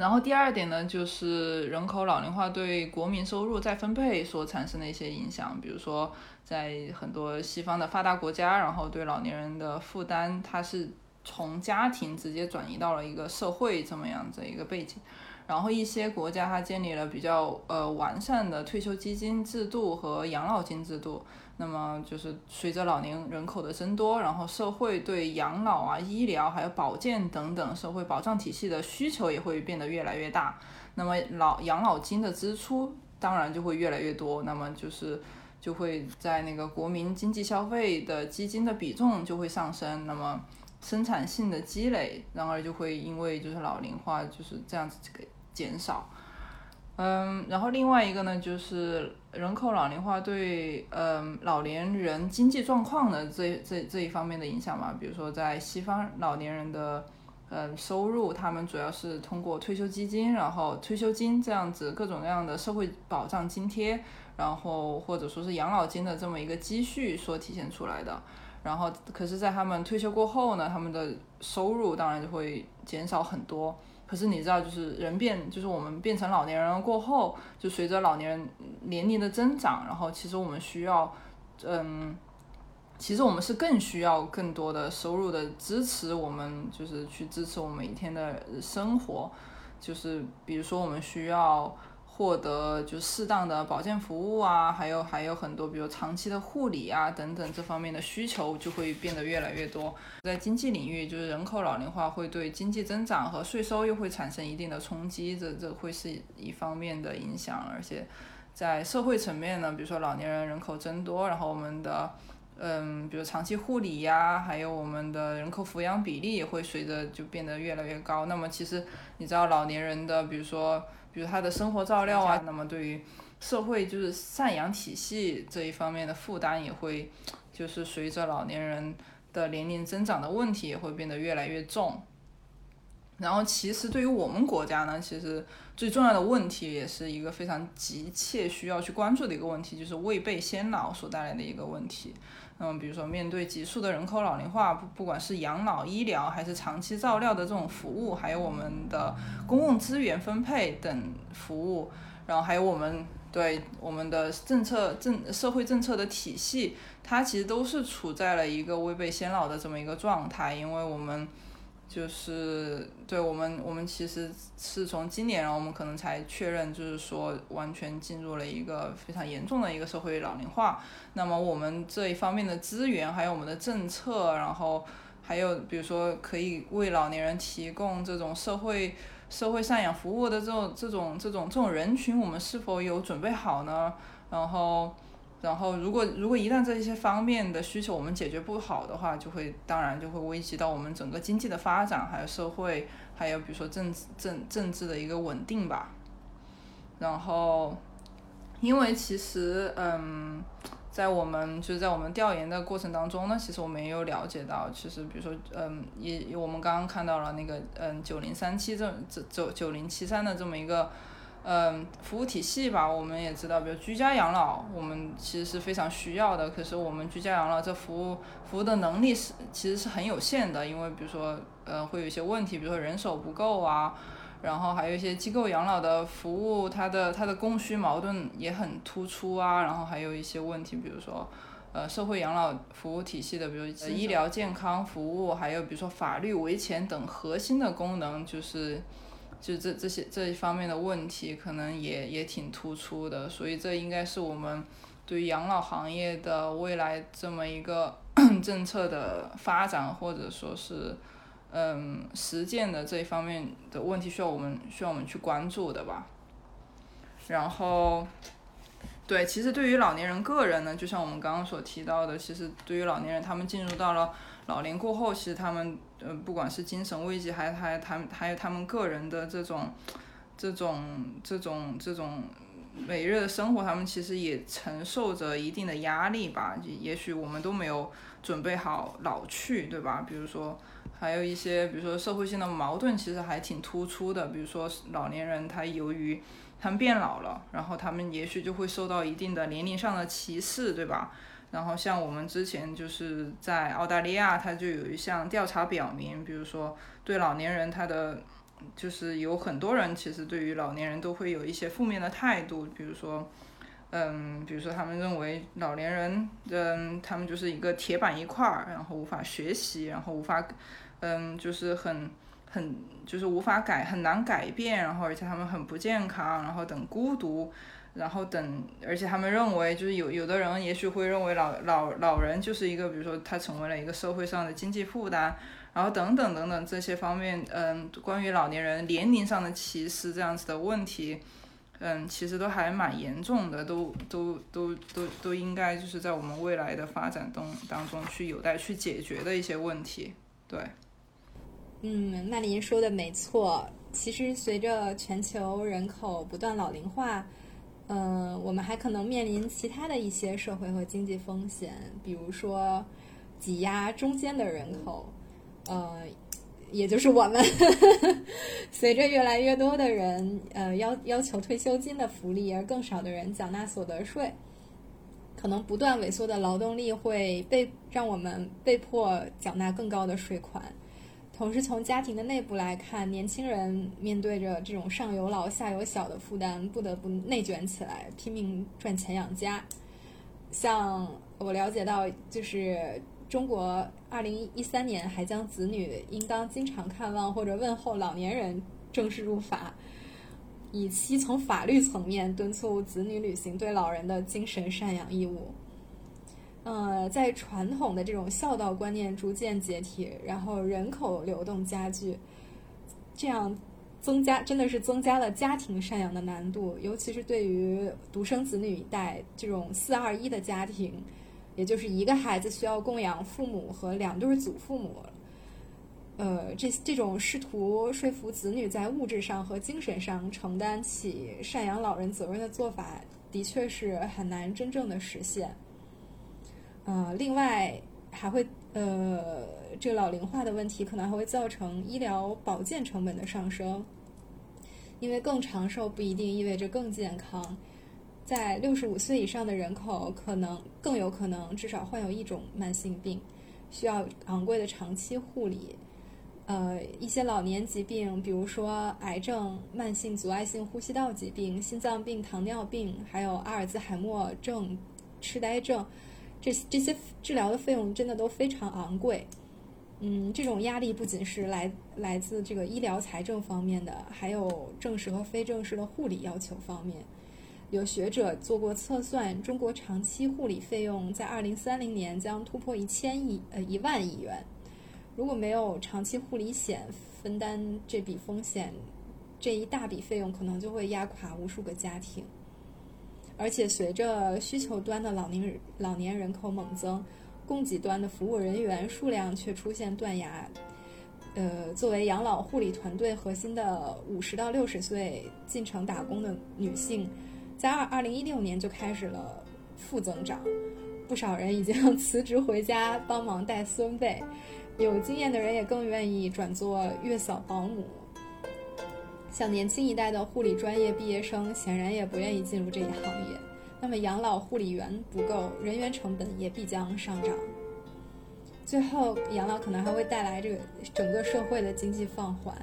然后第二点呢，就是人口老龄化对国民收入再分配所产生的一些影响，比如说在很多西方的发达国家，然后对老年人的负担，它是从家庭直接转移到了一个社会这么样子一个背景。然后一些国家它建立了比较呃完善的退休基金制度和养老金制度。那么就是随着老年人口的增多，然后社会对养老啊、医疗还有保健等等社会保障体系的需求也会变得越来越大。那么老养老金的支出当然就会越来越多。那么就是就会在那个国民经济消费的基金的比重就会上升。那么生产性的积累，然而就会因为就是老龄化就是这样子这个减少。嗯，然后另外一个呢，就是人口老龄化对嗯老年人经济状况的这这这一方面的影响嘛。比如说在西方老年人的嗯收入，他们主要是通过退休基金，然后退休金这样子各种各样的社会保障津贴，然后或者说是养老金的这么一个积蓄所体现出来的。然后可是，在他们退休过后呢，他们的收入当然就会减少很多。可是你知道，就是人变，就是我们变成老年人过后，就随着老年人年龄的增长，然后其实我们需要，嗯，其实我们是更需要更多的收入的支持，我们就是去支持我们每天的生活，就是比如说我们需要。获得就适当的保健服务啊，还有还有很多，比如长期的护理啊等等这方面的需求就会变得越来越多。在经济领域，就是人口老龄化会对经济增长和税收又会产生一定的冲击，这这会是一方面的影响。而且在社会层面呢，比如说老年人人口增多，然后我们的嗯，比如长期护理呀，还有我们的人口抚养比例也会随着就变得越来越高。那么其实你知道老年人的，比如说。比如他的生活照料啊，那么对于社会就是赡养体系这一方面的负担也会，就是随着老年人的年龄增长的问题也会变得越来越重。然后其实对于我们国家呢，其实最重要的问题也是一个非常急切需要去关注的一个问题，就是未备先老所带来的一个问题。嗯，比如说面对急速的人口老龄化，不不管是养老、医疗，还是长期照料的这种服务，还有我们的公共资源分配等服务，然后还有我们对我们的政策政社会政策的体系，它其实都是处在了一个未备先老的这么一个状态，因为我们。就是对我们，我们其实是从今年，然后我们可能才确认，就是说完全进入了一个非常严重的一个社会老龄化。那么我们这一方面的资源，还有我们的政策，然后还有比如说可以为老年人提供这种社会社会赡养服务的这种这种这种这种人群，我们是否有准备好呢？然后。然后，如果如果一旦这些方面的需求我们解决不好的话，就会当然就会危及到我们整个经济的发展，还有社会，还有比如说政治政政治的一个稳定吧。然后，因为其实嗯，在我们就是在我们调研的过程当中呢，其实我们也有了解到，其实比如说嗯，也我们刚刚看到了那个嗯九零三七这这九九零七三的这么一个。嗯，服务体系吧，我们也知道，比如居家养老，我们其实是非常需要的。可是我们居家养老这服务服务的能力是其实是很有限的，因为比如说，呃，会有一些问题，比如说人手不够啊，然后还有一些机构养老的服务，它的它的供需矛盾也很突出啊。然后还有一些问题，比如说，呃，社会养老服务体系的，比如医疗健康服务，还有比如说法律维权等核心的功能，就是就这这些这一方面的问题，可能也也挺突出的。所以这应该是我们对于养老行业的未来这么一个 政策的发展，或者说是。嗯，实践的这一方面的问题需要我们需要我们去关注的吧。然后，对，其实对于老年人个人呢，就像我们刚刚所提到的，其实对于老年人，他们进入到了老年过后，其实他们呃，不管是精神危机，还还他们还有他们个人的这种这种这种这种每日的生活，他们其实也承受着一定的压力吧。也许我们都没有准备好老去，对吧？比如说。还有一些，比如说社会性的矛盾，其实还挺突出的。比如说老年人，他由于他们变老了，然后他们也许就会受到一定的年龄上的歧视，对吧？然后像我们之前就是在澳大利亚，它就有一项调查表明，比如说对老年人，他的就是有很多人其实对于老年人都会有一些负面的态度，比如说，嗯，比如说他们认为老年人，嗯，他们就是一个铁板一块儿，然后无法学习，然后无法。嗯，就是很很就是无法改，很难改变，然后而且他们很不健康，然后等孤独，然后等，而且他们认为就是有有的人也许会认为老老老人就是一个，比如说他成为了一个社会上的经济负担，然后等等等等这些方面，嗯，关于老年人年龄上的歧视这样子的问题，嗯，其实都还蛮严重的，都都都都都应该就是在我们未来的发展中当中去有待去解决的一些问题，对。嗯，那您说的没错。其实随着全球人口不断老龄化，嗯，我们还可能面临其他的一些社会和经济风险，比如说挤压中间的人口，呃，也就是我们。随着越来越多的人呃要要求退休金的福利，而更少的人缴纳所得税，可能不断萎缩的劳动力会被让我们被迫缴纳更高的税款。同时，从家庭的内部来看，年轻人面对着这种上有老下有小的负担，不得不内卷起来，拼命赚钱养家。像我了解到，就是中国二零一三年还将子女应当经常看望或者问候老年人正式入法，以期从法律层面敦促子女履行对老人的精神赡养义务。呃，在传统的这种孝道观念逐渐解体，然后人口流动加剧，这样增加真的是增加了家庭赡养的难度，尤其是对于独生子女一代这种四二一的家庭，也就是一个孩子需要供养父母和两对祖父母，呃，这这种试图说服子女在物质上和精神上承担起赡养老人责任的做法，的确是很难真正的实现。呃，另外还会呃，这个老龄化的问题可能还会造成医疗保健成本的上升，因为更长寿不一定意味着更健康，在六十五岁以上的人口，可能更有可能至少患有一种慢性病，需要昂贵的长期护理。呃，一些老年疾病，比如说癌症、慢性阻碍性呼吸道疾病、心脏病、糖尿病，还有阿尔兹海默症、痴呆症。这这些治疗的费用真的都非常昂贵，嗯，这种压力不仅是来来自这个医疗财政方面的，还有正式和非正式的护理要求方面。有学者做过测算，中国长期护理费用在二零三零年将突破一千亿呃一万亿元。如果没有长期护理险分担这笔风险，这一大笔费用可能就会压垮无数个家庭。而且随着需求端的老年老年人口猛增，供给端的服务人员数量却出现断崖。呃，作为养老护理团队核心的五十到六十岁进城打工的女性，在二二零一六年就开始了负增长，不少人已经 辞职回家帮忙带孙辈，有经验的人也更愿意转做月嫂保姆。像年轻一代的护理专业毕业生，显然也不愿意进入这一行业。那么，养老护理员不够，人员成本也必将上涨。最后，养老可能还会带来这个整个社会的经济放缓。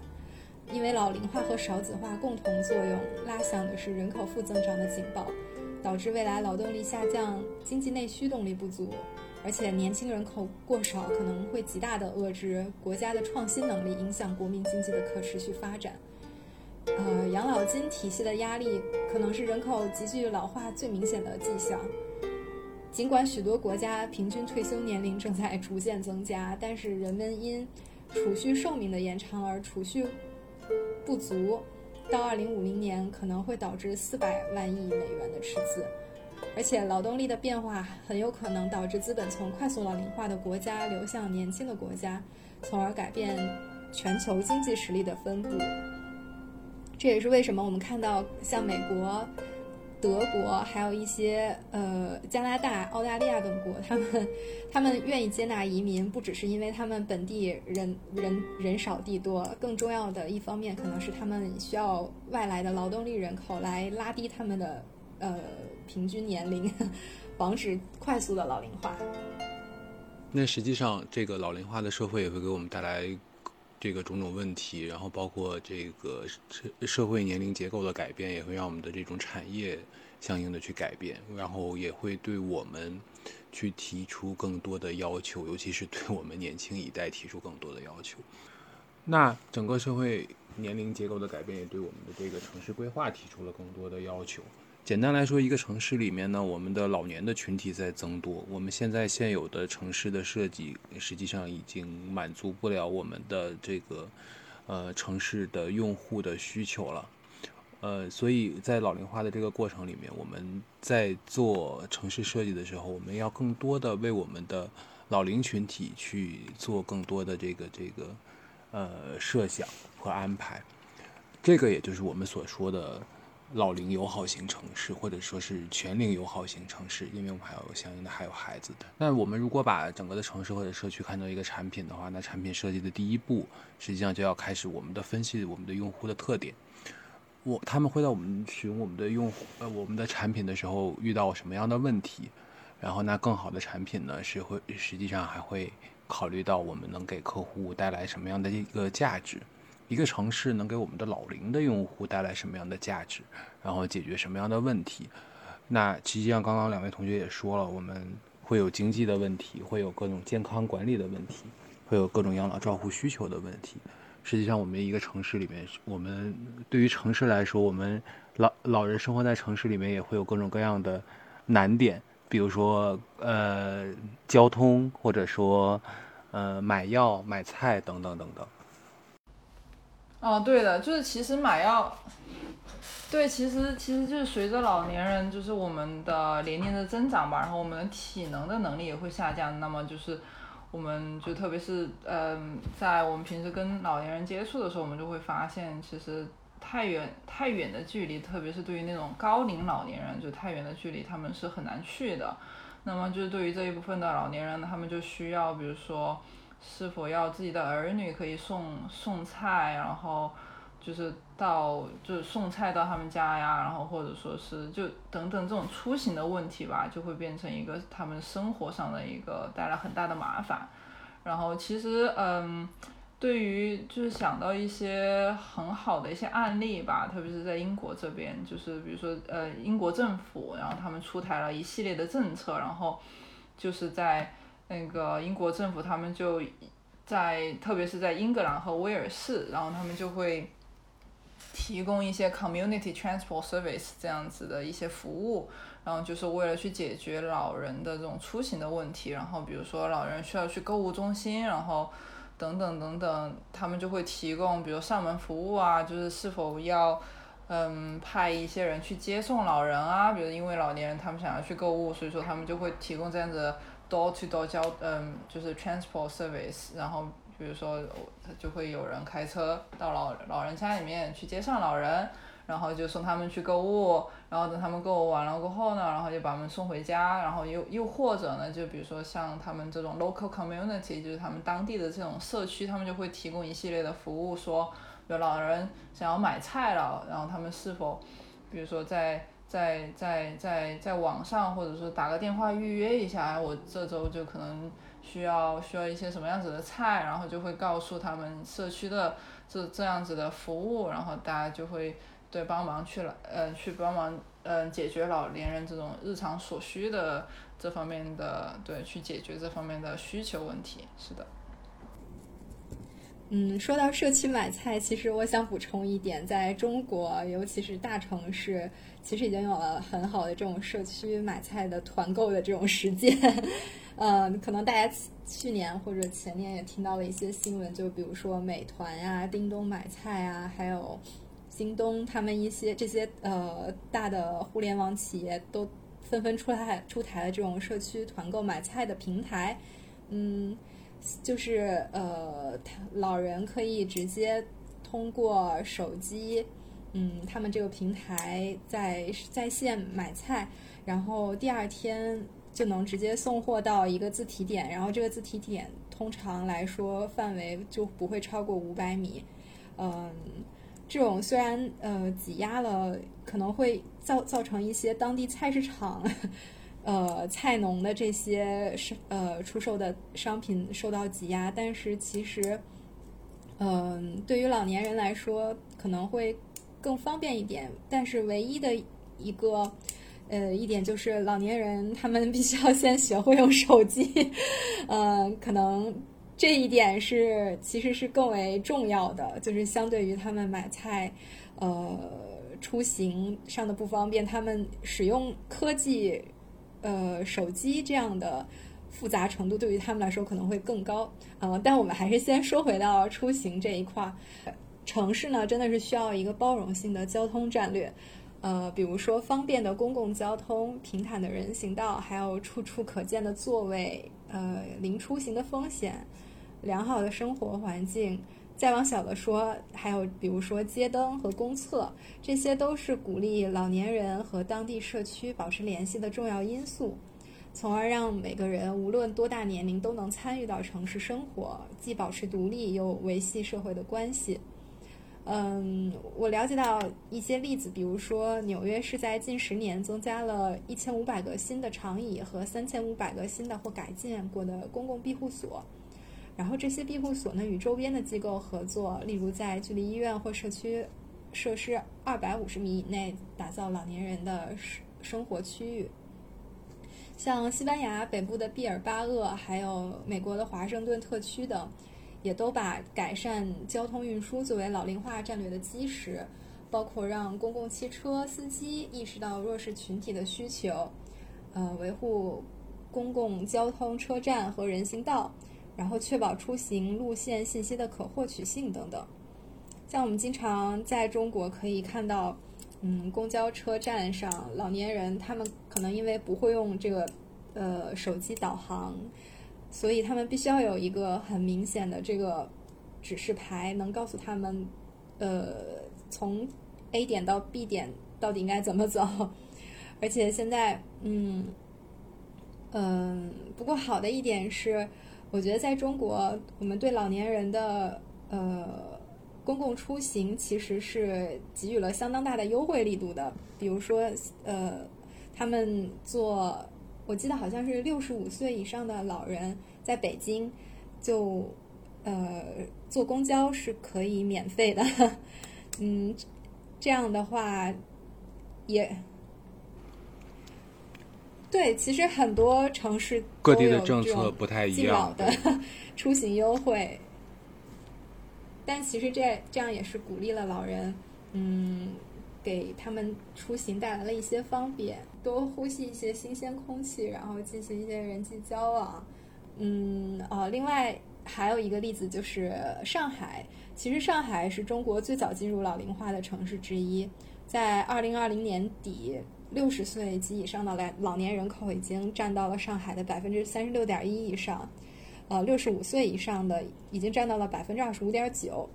因为老龄化和少子化共同作用，拉响的是人口负增长的警报，导致未来劳动力下降，经济内需动力不足，而且年轻人口过少，可能会极大的遏制国家的创新能力，影响国民经济的可持续发展。呃，养老金体系的压力可能是人口急剧老化最明显的迹象。尽管许多国家平均退休年龄正在逐渐增加，但是人们因储蓄寿命的延长而储蓄。不足，到二零五零年可能会导致四百万亿美元的赤字，而且劳动力的变化很有可能导致资本从快速老龄化的国家流向年轻的国家，从而改变全球经济实力的分布。这也是为什么我们看到像美国。德国还有一些呃加拿大、澳大利亚等国，他们他们愿意接纳移民，不只是因为他们本地人人人少地多，更重要的一方面可能是他们需要外来的劳动力人口来拉低他们的呃平均年龄，防止快速的老龄化。那实际上，这个老龄化的社会也会给我们带来。这个种种问题，然后包括这个社社会年龄结构的改变，也会让我们的这种产业相应的去改变，然后也会对我们去提出更多的要求，尤其是对我们年轻一代提出更多的要求。那整个社会年龄结构的改变，也对我们的这个城市规划提出了更多的要求。简单来说，一个城市里面呢，我们的老年的群体在增多。我们现在现有的城市的设计，实际上已经满足不了我们的这个，呃，城市的用户的需求了。呃，所以在老龄化的这个过程里面，我们在做城市设计的时候，我们要更多的为我们的老龄群体去做更多的这个这个，呃，设想和安排。这个也就是我们所说的。老龄友好型城市，或者说是全龄友好型城市，因为我们还有相应的还有孩子的。那我们如果把整个的城市或者社区看作一个产品的话，那产品设计的第一步，实际上就要开始我们的分析我们的用户的特点。我他们会在我们使用我们的用户呃我们的产品的时候遇到什么样的问题？然后那更好的产品呢，是会实际上还会考虑到我们能给客户带来什么样的一个价值。一个城市能给我们的老龄的用户带来什么样的价值，然后解决什么样的问题？那实际上，刚刚两位同学也说了，我们会有经济的问题，会有各种健康管理的问题，会有各种养老照护需求的问题。实际上，我们一个城市里面，我们对于城市来说，我们老老人生活在城市里面，也会有各种各样的难点，比如说呃交通，或者说呃买药、买菜等等等等。哦，对的，就是其实买药，对，其实其实就是随着老年人就是我们的年龄的增长吧，然后我们的体能的能力也会下降，那么就是我们就特别是嗯，在我们平时跟老年人接触的时候，我们就会发现，其实太远太远的距离，特别是对于那种高龄老年人，就太远的距离他们是很难去的。那么就是对于这一部分的老年人，他们就需要，比如说。是否要自己的儿女可以送送菜，然后就是到就是送菜到他们家呀，然后或者说是就等等这种出行的问题吧，就会变成一个他们生活上的一个带来很大的麻烦。然后其实嗯，对于就是想到一些很好的一些案例吧，特别是在英国这边，就是比如说呃英国政府，然后他们出台了一系列的政策，然后就是在。那个英国政府他们就在，特别是在英格兰和威尔士，然后他们就会提供一些 community transport service 这样子的一些服务，然后就是为了去解决老人的这种出行的问题，然后比如说老人需要去购物中心，然后等等等等，他们就会提供，比如上门服务啊，就是是否要嗯派一些人去接送老人啊，比如因为老年人他们想要去购物，所以说他们就会提供这样子。Door to door 交嗯就是 transport service，然后比如说就会有人开车到老老人家里面去接上老人，然后就送他们去购物，然后等他们购物完了过后呢，然后就把他们送回家，然后又又或者呢，就比如说像他们这种 local community，就是他们当地的这种社区，他们就会提供一系列的服务，说有老人想要买菜了，然后他们是否，比如说在。在在在在网上，或者说打个电话预约一下，我这周就可能需要需要一些什么样子的菜，然后就会告诉他们社区的这这样子的服务，然后大家就会对帮忙去了，呃，去帮忙，嗯，解决老年人这种日常所需的这方面的，对，去解决这方面的需求问题。是的。嗯，说到社区买菜，其实我想补充一点，在中国，尤其是大城市，其实已经有了很好的这种社区买菜的团购的这种实践。嗯，可能大家去年或者前年也听到了一些新闻，就比如说美团呀、叮咚买菜啊，还有京东，他们一些这些呃大的互联网企业都纷纷出台出台了这种社区团购买菜的平台。嗯。就是呃，老人可以直接通过手机，嗯，他们这个平台在在线买菜，然后第二天就能直接送货到一个自提点，然后这个自提点通常来说范围就不会超过五百米。嗯，这种虽然呃挤压了，可能会造造成一些当地菜市场。呃，菜农的这些是呃出售的商品受到挤压，但是其实，嗯，对于老年人来说可能会更方便一点。但是唯一的一个呃一点就是，老年人他们必须要先学会用手机，呃，可能这一点是其实是更为重要的，就是相对于他们买菜，呃，出行上的不方便，他们使用科技。呃，手机这样的复杂程度对于他们来说可能会更高，呃，但我们还是先说回到出行这一块儿。城市呢，真的是需要一个包容性的交通战略，呃，比如说方便的公共交通、平坦的人行道，还有处处可见的座位，呃，零出行的风险，良好的生活环境。再往小的说，还有比如说街灯和公厕，这些都是鼓励老年人和当地社区保持联系的重要因素，从而让每个人无论多大年龄都能参与到城市生活，既保持独立又维系社会的关系。嗯，我了解到一些例子，比如说纽约是在近十年增加了一千五百个新的长椅和三千五百个新的或改建过的公共庇护所。然后这些庇护所呢，与周边的机构合作，例如在距离医院或社区设施二百五十米以内打造老年人的生生活区域。像西班牙北部的毕尔巴鄂，还有美国的华盛顿特区等，也都把改善交通运输作为老龄化战略的基石，包括让公共汽车司机意识到弱势群体的需求，呃，维护公共交通车站和人行道。然后确保出行路线信息的可获取性等等，像我们经常在中国可以看到，嗯，公交车站上老年人他们可能因为不会用这个呃手机导航，所以他们必须要有一个很明显的这个指示牌，能告诉他们，呃，从 A 点到 B 点到底应该怎么走。而且现在，嗯嗯，不过好的一点是。我觉得在中国，我们对老年人的呃公共出行其实是给予了相当大的优惠力度的。比如说，呃，他们坐，我记得好像是六十五岁以上的老人在北京，就呃坐公交是可以免费的。嗯，这样的话也。对，其实很多城市各地的政策不太一样的 出行优惠，但其实这这样也是鼓励了老人，嗯，给他们出行带来了一些方便，多呼吸一些新鲜空气，然后进行一些人际交往，嗯，呃，另外还有一个例子就是上海，其实上海是中国最早进入老龄化的城市之一，在二零二零年底。六十岁及以上的来老年人口已经占到了上海的百分之三十六点一以上，呃，六十五岁以上的已经占到了百分之二十五点九。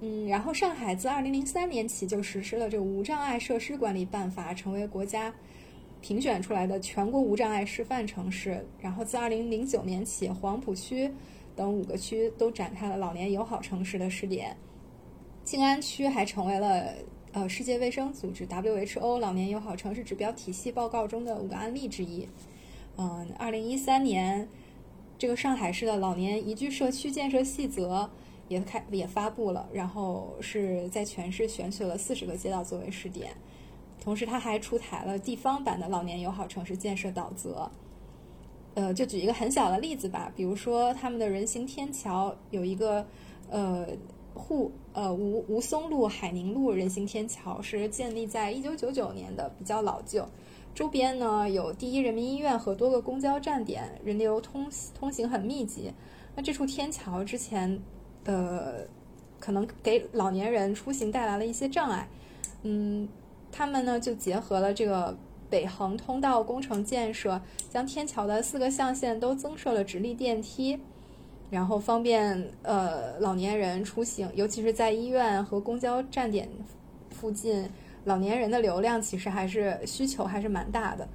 嗯，然后上海自二零零三年起就实施了这个无障碍设施管理办法，成为国家评选出来的全国无障碍示范城市。然后自二零零九年起，黄浦区等五个区都展开了老年友好城市的试点，静安区还成为了。呃，世界卫生组织 WHO 老年友好城市指标体系报告中的五个案例之一。嗯，二零一三年，这个上海市的老年宜居社区建设细则也开也发布了，然后是在全市选取了四十个街道作为试点，同时他还出台了地方版的老年友好城市建设导则。呃，就举一个很小的例子吧，比如说他们的人行天桥有一个呃护呃吴吴淞路海宁路人行天桥是建立在一九九九年的，比较老旧。周边呢有第一人民医院和多个公交站点，人流通通行很密集。那这处天桥之前，呃，可能给老年人出行带来了一些障碍。嗯，他们呢就结合了这个北横通道工程建设，将天桥的四个象限都增设了直立电梯，然后方便呃老年人出行，尤其是在医院和公交站点附近。老年人的流量其实还是需求还是蛮大的，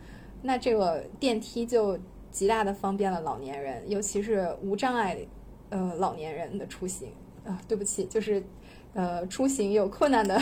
那这个电梯就极大的方便了老年人，尤其是无障碍呃老年人的出行啊，对不起，就是呃出行有困难的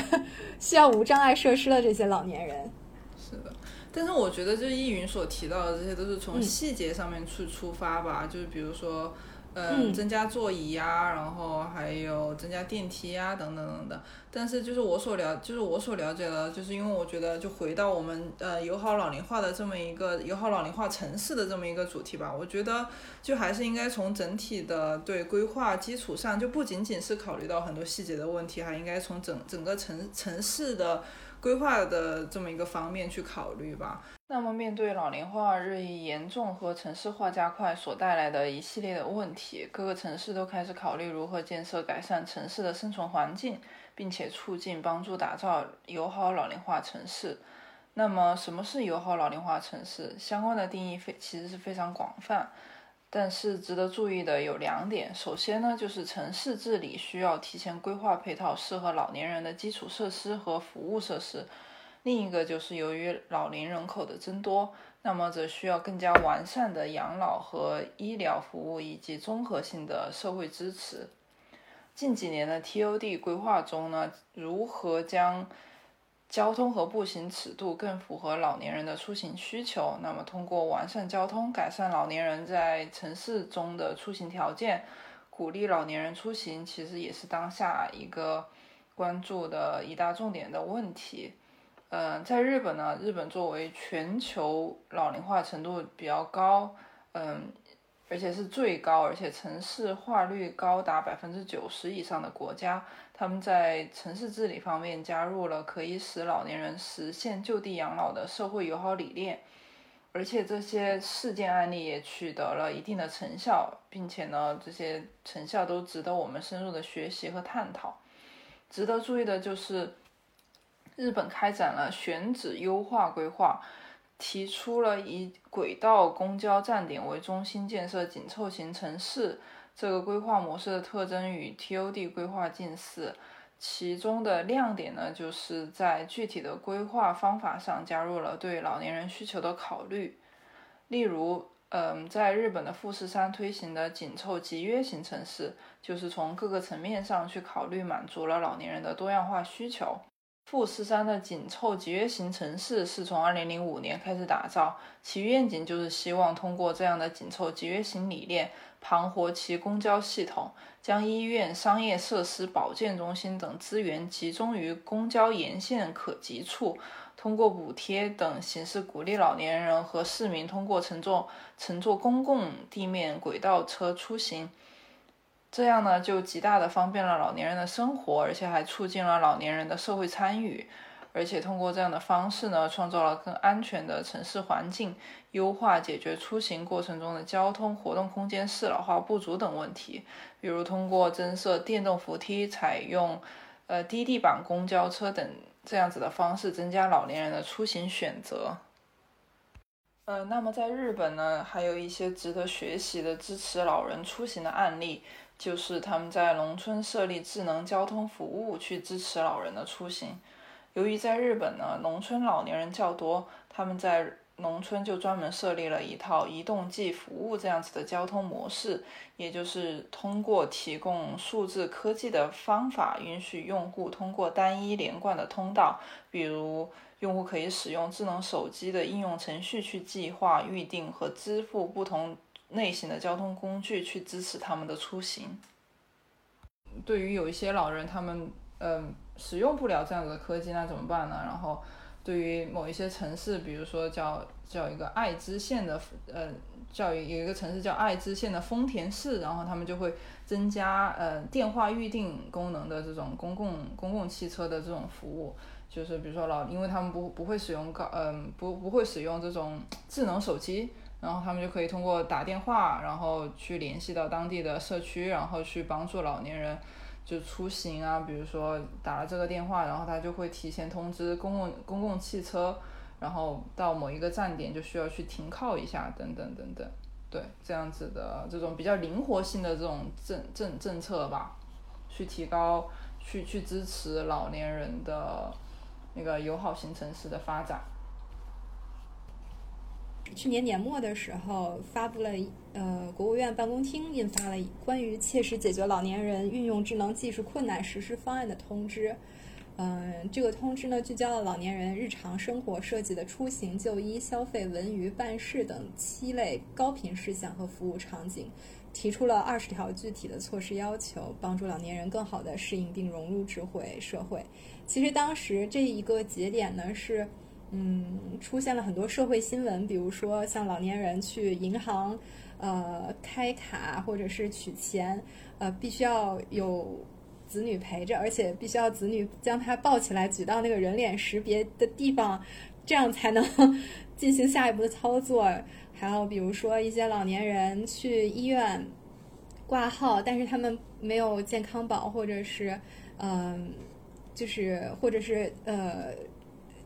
需要无障碍设施的这些老年人。是的，但是我觉得就是易云所提到的这些都是从细节上面去出发吧，就是比如说。嗯，增加座椅呀，然后还有增加电梯呀，等等等等。但是就是我所了，就是我所了解的，就是因为我觉得，就回到我们呃友好老龄化的这么一个友好老龄化城市的这么一个主题吧。我觉得就还是应该从整体的对规划基础上，就不仅仅是考虑到很多细节的问题，还应该从整整个城城市的规划的这么一个方面去考虑吧。那么，面对老龄化日益严重和城市化加快所带来的一系列的问题，各个城市都开始考虑如何建设改善城市的生存环境，并且促进帮助打造友好老龄化城市。那么，什么是友好老龄化城市？相关的定义非其实是非常广泛，但是值得注意的有两点。首先呢，就是城市治理需要提前规划配套适合老年人的基础设施和服务设施。另一个就是由于老龄人口的增多，那么则需要更加完善的养老和医疗服务以及综合性的社会支持。近几年的 TOD 规划中呢，如何将交通和步行尺度更符合老年人的出行需求？那么通过完善交通，改善老年人在城市中的出行条件，鼓励老年人出行，其实也是当下一个关注的一大重点的问题。嗯，在日本呢，日本作为全球老龄化程度比较高，嗯，而且是最高，而且城市化率高达百分之九十以上的国家，他们在城市治理方面加入了可以使老年人实现就地养老的社会友好理念，而且这些事件案例也取得了一定的成效，并且呢，这些成效都值得我们深入的学习和探讨。值得注意的就是。日本开展了选址优化规划，提出了以轨道公交站点为中心建设紧凑型城市。这个规划模式的特征与 TOD 规划近似，其中的亮点呢，就是在具体的规划方法上加入了对老年人需求的考虑。例如，嗯，在日本的富士山推行的紧凑集约型城市，就是从各个层面上去考虑满足了老年人的多样化需求。富士山的紧凑集约型城市是从2005年开始打造，其愿景就是希望通过这样的紧凑集约型理念，盘活其公交系统，将医院、商业设施、保健中心等资源集中于公交沿线可及处，通过补贴等形式鼓励老年人和市民通过乘坐乘坐公共地面轨道车出行。这样呢，就极大的方便了老年人的生活，而且还促进了老年人的社会参与，而且通过这样的方式呢，创造了更安全的城市环境，优化解决出行过程中的交通活动空间适老化不足等问题。比如通过增设电动扶梯，采用呃低地板公交车等这样子的方式，增加老年人的出行选择。呃，那么在日本呢，还有一些值得学习的支持老人出行的案例。就是他们在农村设立智能交通服务，去支持老人的出行。由于在日本呢，农村老年人较多，他们在农村就专门设立了一套移动即服务这样子的交通模式，也就是通过提供数字科技的方法，允许用户通过单一连贯的通道，比如用户可以使用智能手机的应用程序去计划、预定和支付不同。类型的交通工具去支持他们的出行。对于有一些老人，他们嗯使用不了这样子的科技，那怎么办呢？然后对于某一些城市，比如说叫叫一个爱知县的呃，叫有一个城市叫爱知县的丰田市，然后他们就会增加呃电话预定功能的这种公共公共汽车的这种服务。就是比如说老，因为他们不不会使用高，嗯，不不会使用这种智能手机，然后他们就可以通过打电话，然后去联系到当地的社区，然后去帮助老年人就出行啊。比如说打了这个电话，然后他就会提前通知公共公共汽车，然后到某一个站点就需要去停靠一下，等等等等。对，这样子的这种比较灵活性的这种政政政策吧，去提高，去去支持老年人的。那个友好型城市的发展。去年年末的时候，发布了呃，国务院办公厅印发了关于切实解决老年人运用智能技术困难实施方案的通知。嗯，这个通知呢，聚焦了老年人日常生活涉及的出行、就医、消费、文娱、办事等七类高频事项和服务场景。提出了二十条具体的措施要求，帮助老年人更好地适应并融入智慧社会。其实当时这一个节点呢，是嗯出现了很多社会新闻，比如说像老年人去银行呃开卡或者是取钱，呃必须要有子女陪着，而且必须要子女将他抱起来举到那个人脸识别的地方，这样才能进行下一步的操作。还有比如说一些老年人去医院挂号，但是他们没有健康宝，或者是嗯，就是或者是呃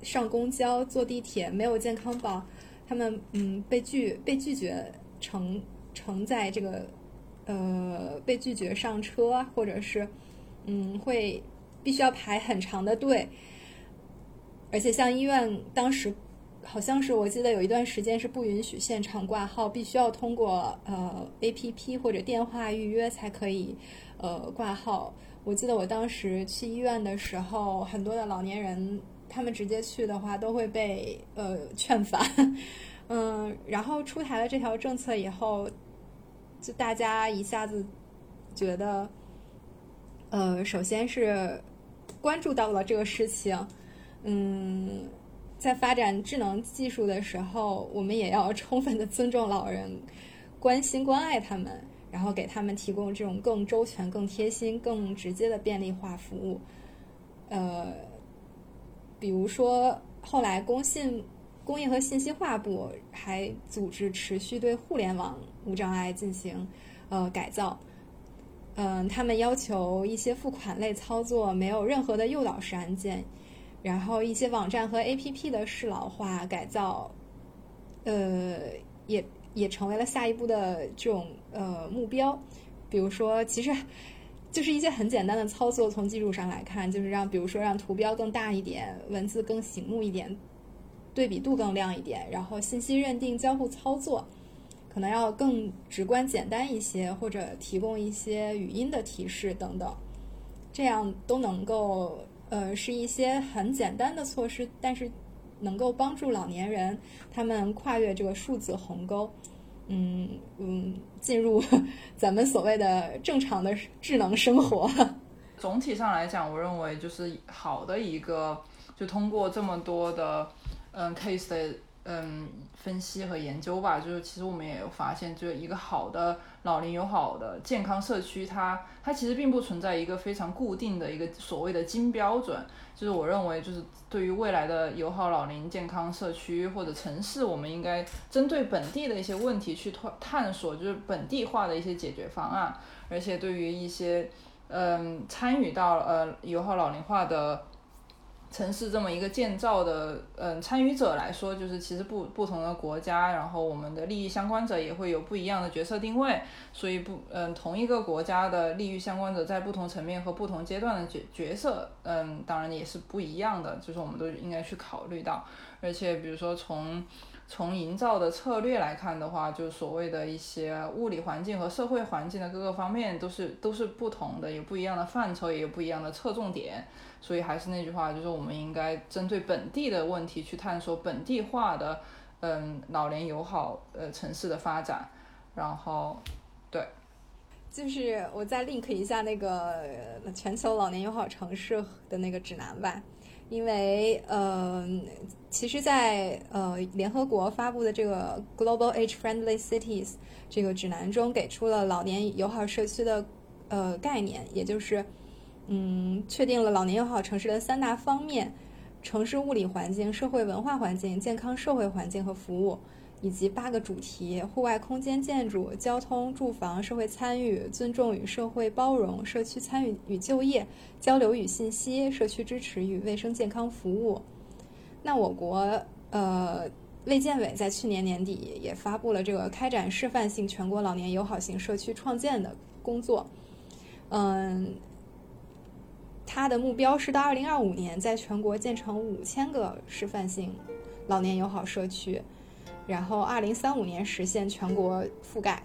上公交、坐地铁没有健康宝，他们嗯被拒被拒绝承承载这个呃被拒绝上车，或者是嗯会必须要排很长的队，而且像医院当时。好像是我记得有一段时间是不允许现场挂号，必须要通过呃 A P P 或者电话预约才可以呃挂号。我记得我当时去医院的时候，很多的老年人他们直接去的话都会被呃劝返。嗯，然后出台了这条政策以后，就大家一下子觉得，呃，首先是关注到了这个事情，嗯。在发展智能技术的时候，我们也要 充分的尊重老人，关心关爱他们，然后给他们提供这种更周全、更贴心、更直接的便利化服务。呃，比如说后来工信工业和信息化部还组织持续对互联网无障碍进行呃改造。嗯，他们要求一些付款类操作没有任何的诱导式按键。然后一些网站和 APP 的适老化改造，呃，也也成为了下一步的这种呃目标。比如说，其实就是一些很简单的操作，从技术上来看，就是让比如说让图标更大一点，文字更醒目一点，对比度更亮一点，然后信息认定、交互操作可能要更直观简单一些，或者提供一些语音的提示等等，这样都能够。呃，是一些很简单的措施，但是能够帮助老年人他们跨越这个数字鸿沟，嗯嗯，进入 咱们所谓的正常的智能生活。总体上来讲，我认为就是好的一个，就通过这么多的嗯 case 的。嗯，分析和研究吧，就是其实我们也有发现，就是一个好的老龄友好的健康社区，它它其实并不存在一个非常固定的一个所谓的金标准。就是我认为，就是对于未来的友好老龄健康社区或者城市，我们应该针对本地的一些问题去探探索，就是本地化的一些解决方案。而且对于一些嗯参与到呃友好老龄化的。城市这么一个建造的嗯参与者来说，就是其实不不同的国家，然后我们的利益相关者也会有不一样的角色定位，所以不嗯同一个国家的利益相关者在不同层面和不同阶段的角角色，嗯当然也是不一样的，就是我们都应该去考虑到，而且比如说从。从营造的策略来看的话，就所谓的一些物理环境和社会环境的各个方面都是都是不同的，有不一样的范畴，也有不一样的侧重点。所以还是那句话，就是我们应该针对本地的问题去探索本地化的，嗯，老年友好呃城市的发展。然后，对。就是我再 link 一下那个全球老年友好城市的那个指南吧，因为呃，其实在，呃联合国发布的这个 Global Age Friendly Cities 这个指南中，给出了老年友好社区的呃概念，也就是嗯，确定了老年友好城市的三大方面：城市物理环境、社会文化环境、健康社会环境和服务。以及八个主题：户外空间建筑、交通、住房、社会参与、尊重与社会包容、社区参与与就业、交流与信息、社区支持与卫生健康服务。那我国呃卫健委在去年年底也发布了这个开展示范性全国老年友好型社区创建的工作。嗯，它的目标是到二零二五年在全国建成五千个示范性老年友好社区。然后，二零三五年实现全国覆盖。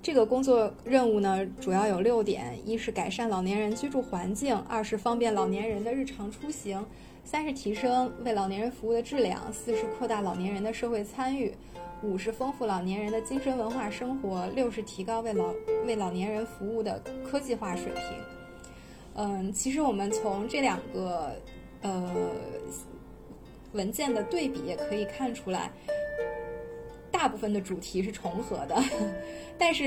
这个工作任务呢，主要有六点：一是改善老年人居住环境；二是方便老年人的日常出行；三是提升为老年人服务的质量；四是扩大老年人的社会参与；五是丰富老年人的精神文化生活；六是提高为老为老年人服务的科技化水平。嗯，其实我们从这两个，呃。文件的对比也可以看出来，大部分的主题是重合的，但是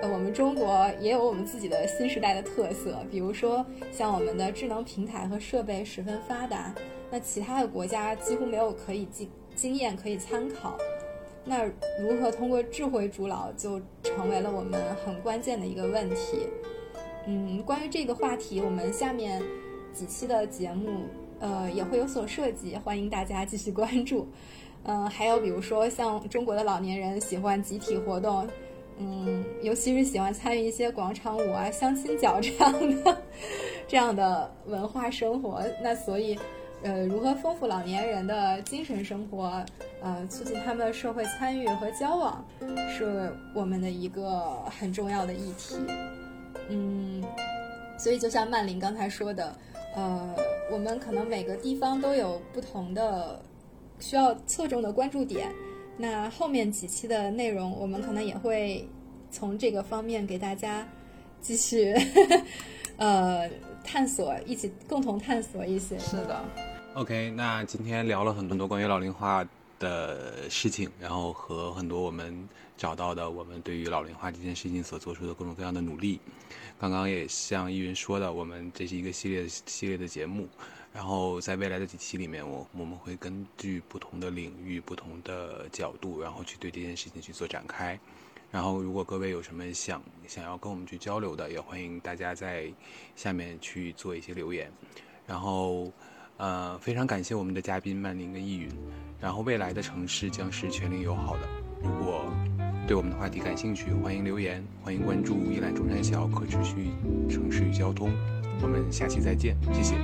呃我们中国也有我们自己的新时代的特色，比如说像我们的智能平台和设备十分发达，那其他的国家几乎没有可以经经验可以参考，那如何通过智慧主老就成为了我们很关键的一个问题。嗯，关于这个话题，我们下面几期的节目。呃，也会有所涉及，欢迎大家继续关注。嗯，还有比如说像中国的老年人喜欢集体活动，嗯，尤其是喜欢参与一些广场舞啊、相亲角这样的 这样的文化生活。那所以，呃，如何丰富老年人的精神生活，呃，促进他们的社会参与和交往，是我们的一个很重要的议题。嗯，所以就像曼玲刚才说的。呃，我们可能每个地方都有不同的需要侧重的关注点。那后面几期的内容，我们可能也会从这个方面给大家继续 呃探索，一起共同探索一些。是的。OK，那今天聊了很多关于老龄化的事情，然后和很多我们找到的我们对于老龄化这件事情所做出的各种各样的努力。刚刚也像依云说的，我们这是一个系列系列的节目，然后在未来的几期里面，我我们会根据不同的领域、不同的角度，然后去对这件事情去做展开。然后，如果各位有什么想想要跟我们去交流的，也欢迎大家在下面去做一些留言。然后，呃，非常感谢我们的嘉宾曼宁跟易云。然后，未来的城市将是全龄友好的。如果对我们的话题感兴趣，欢迎留言，欢迎关注“一览中山小可持续城市与交通”。我们下期再见，谢谢。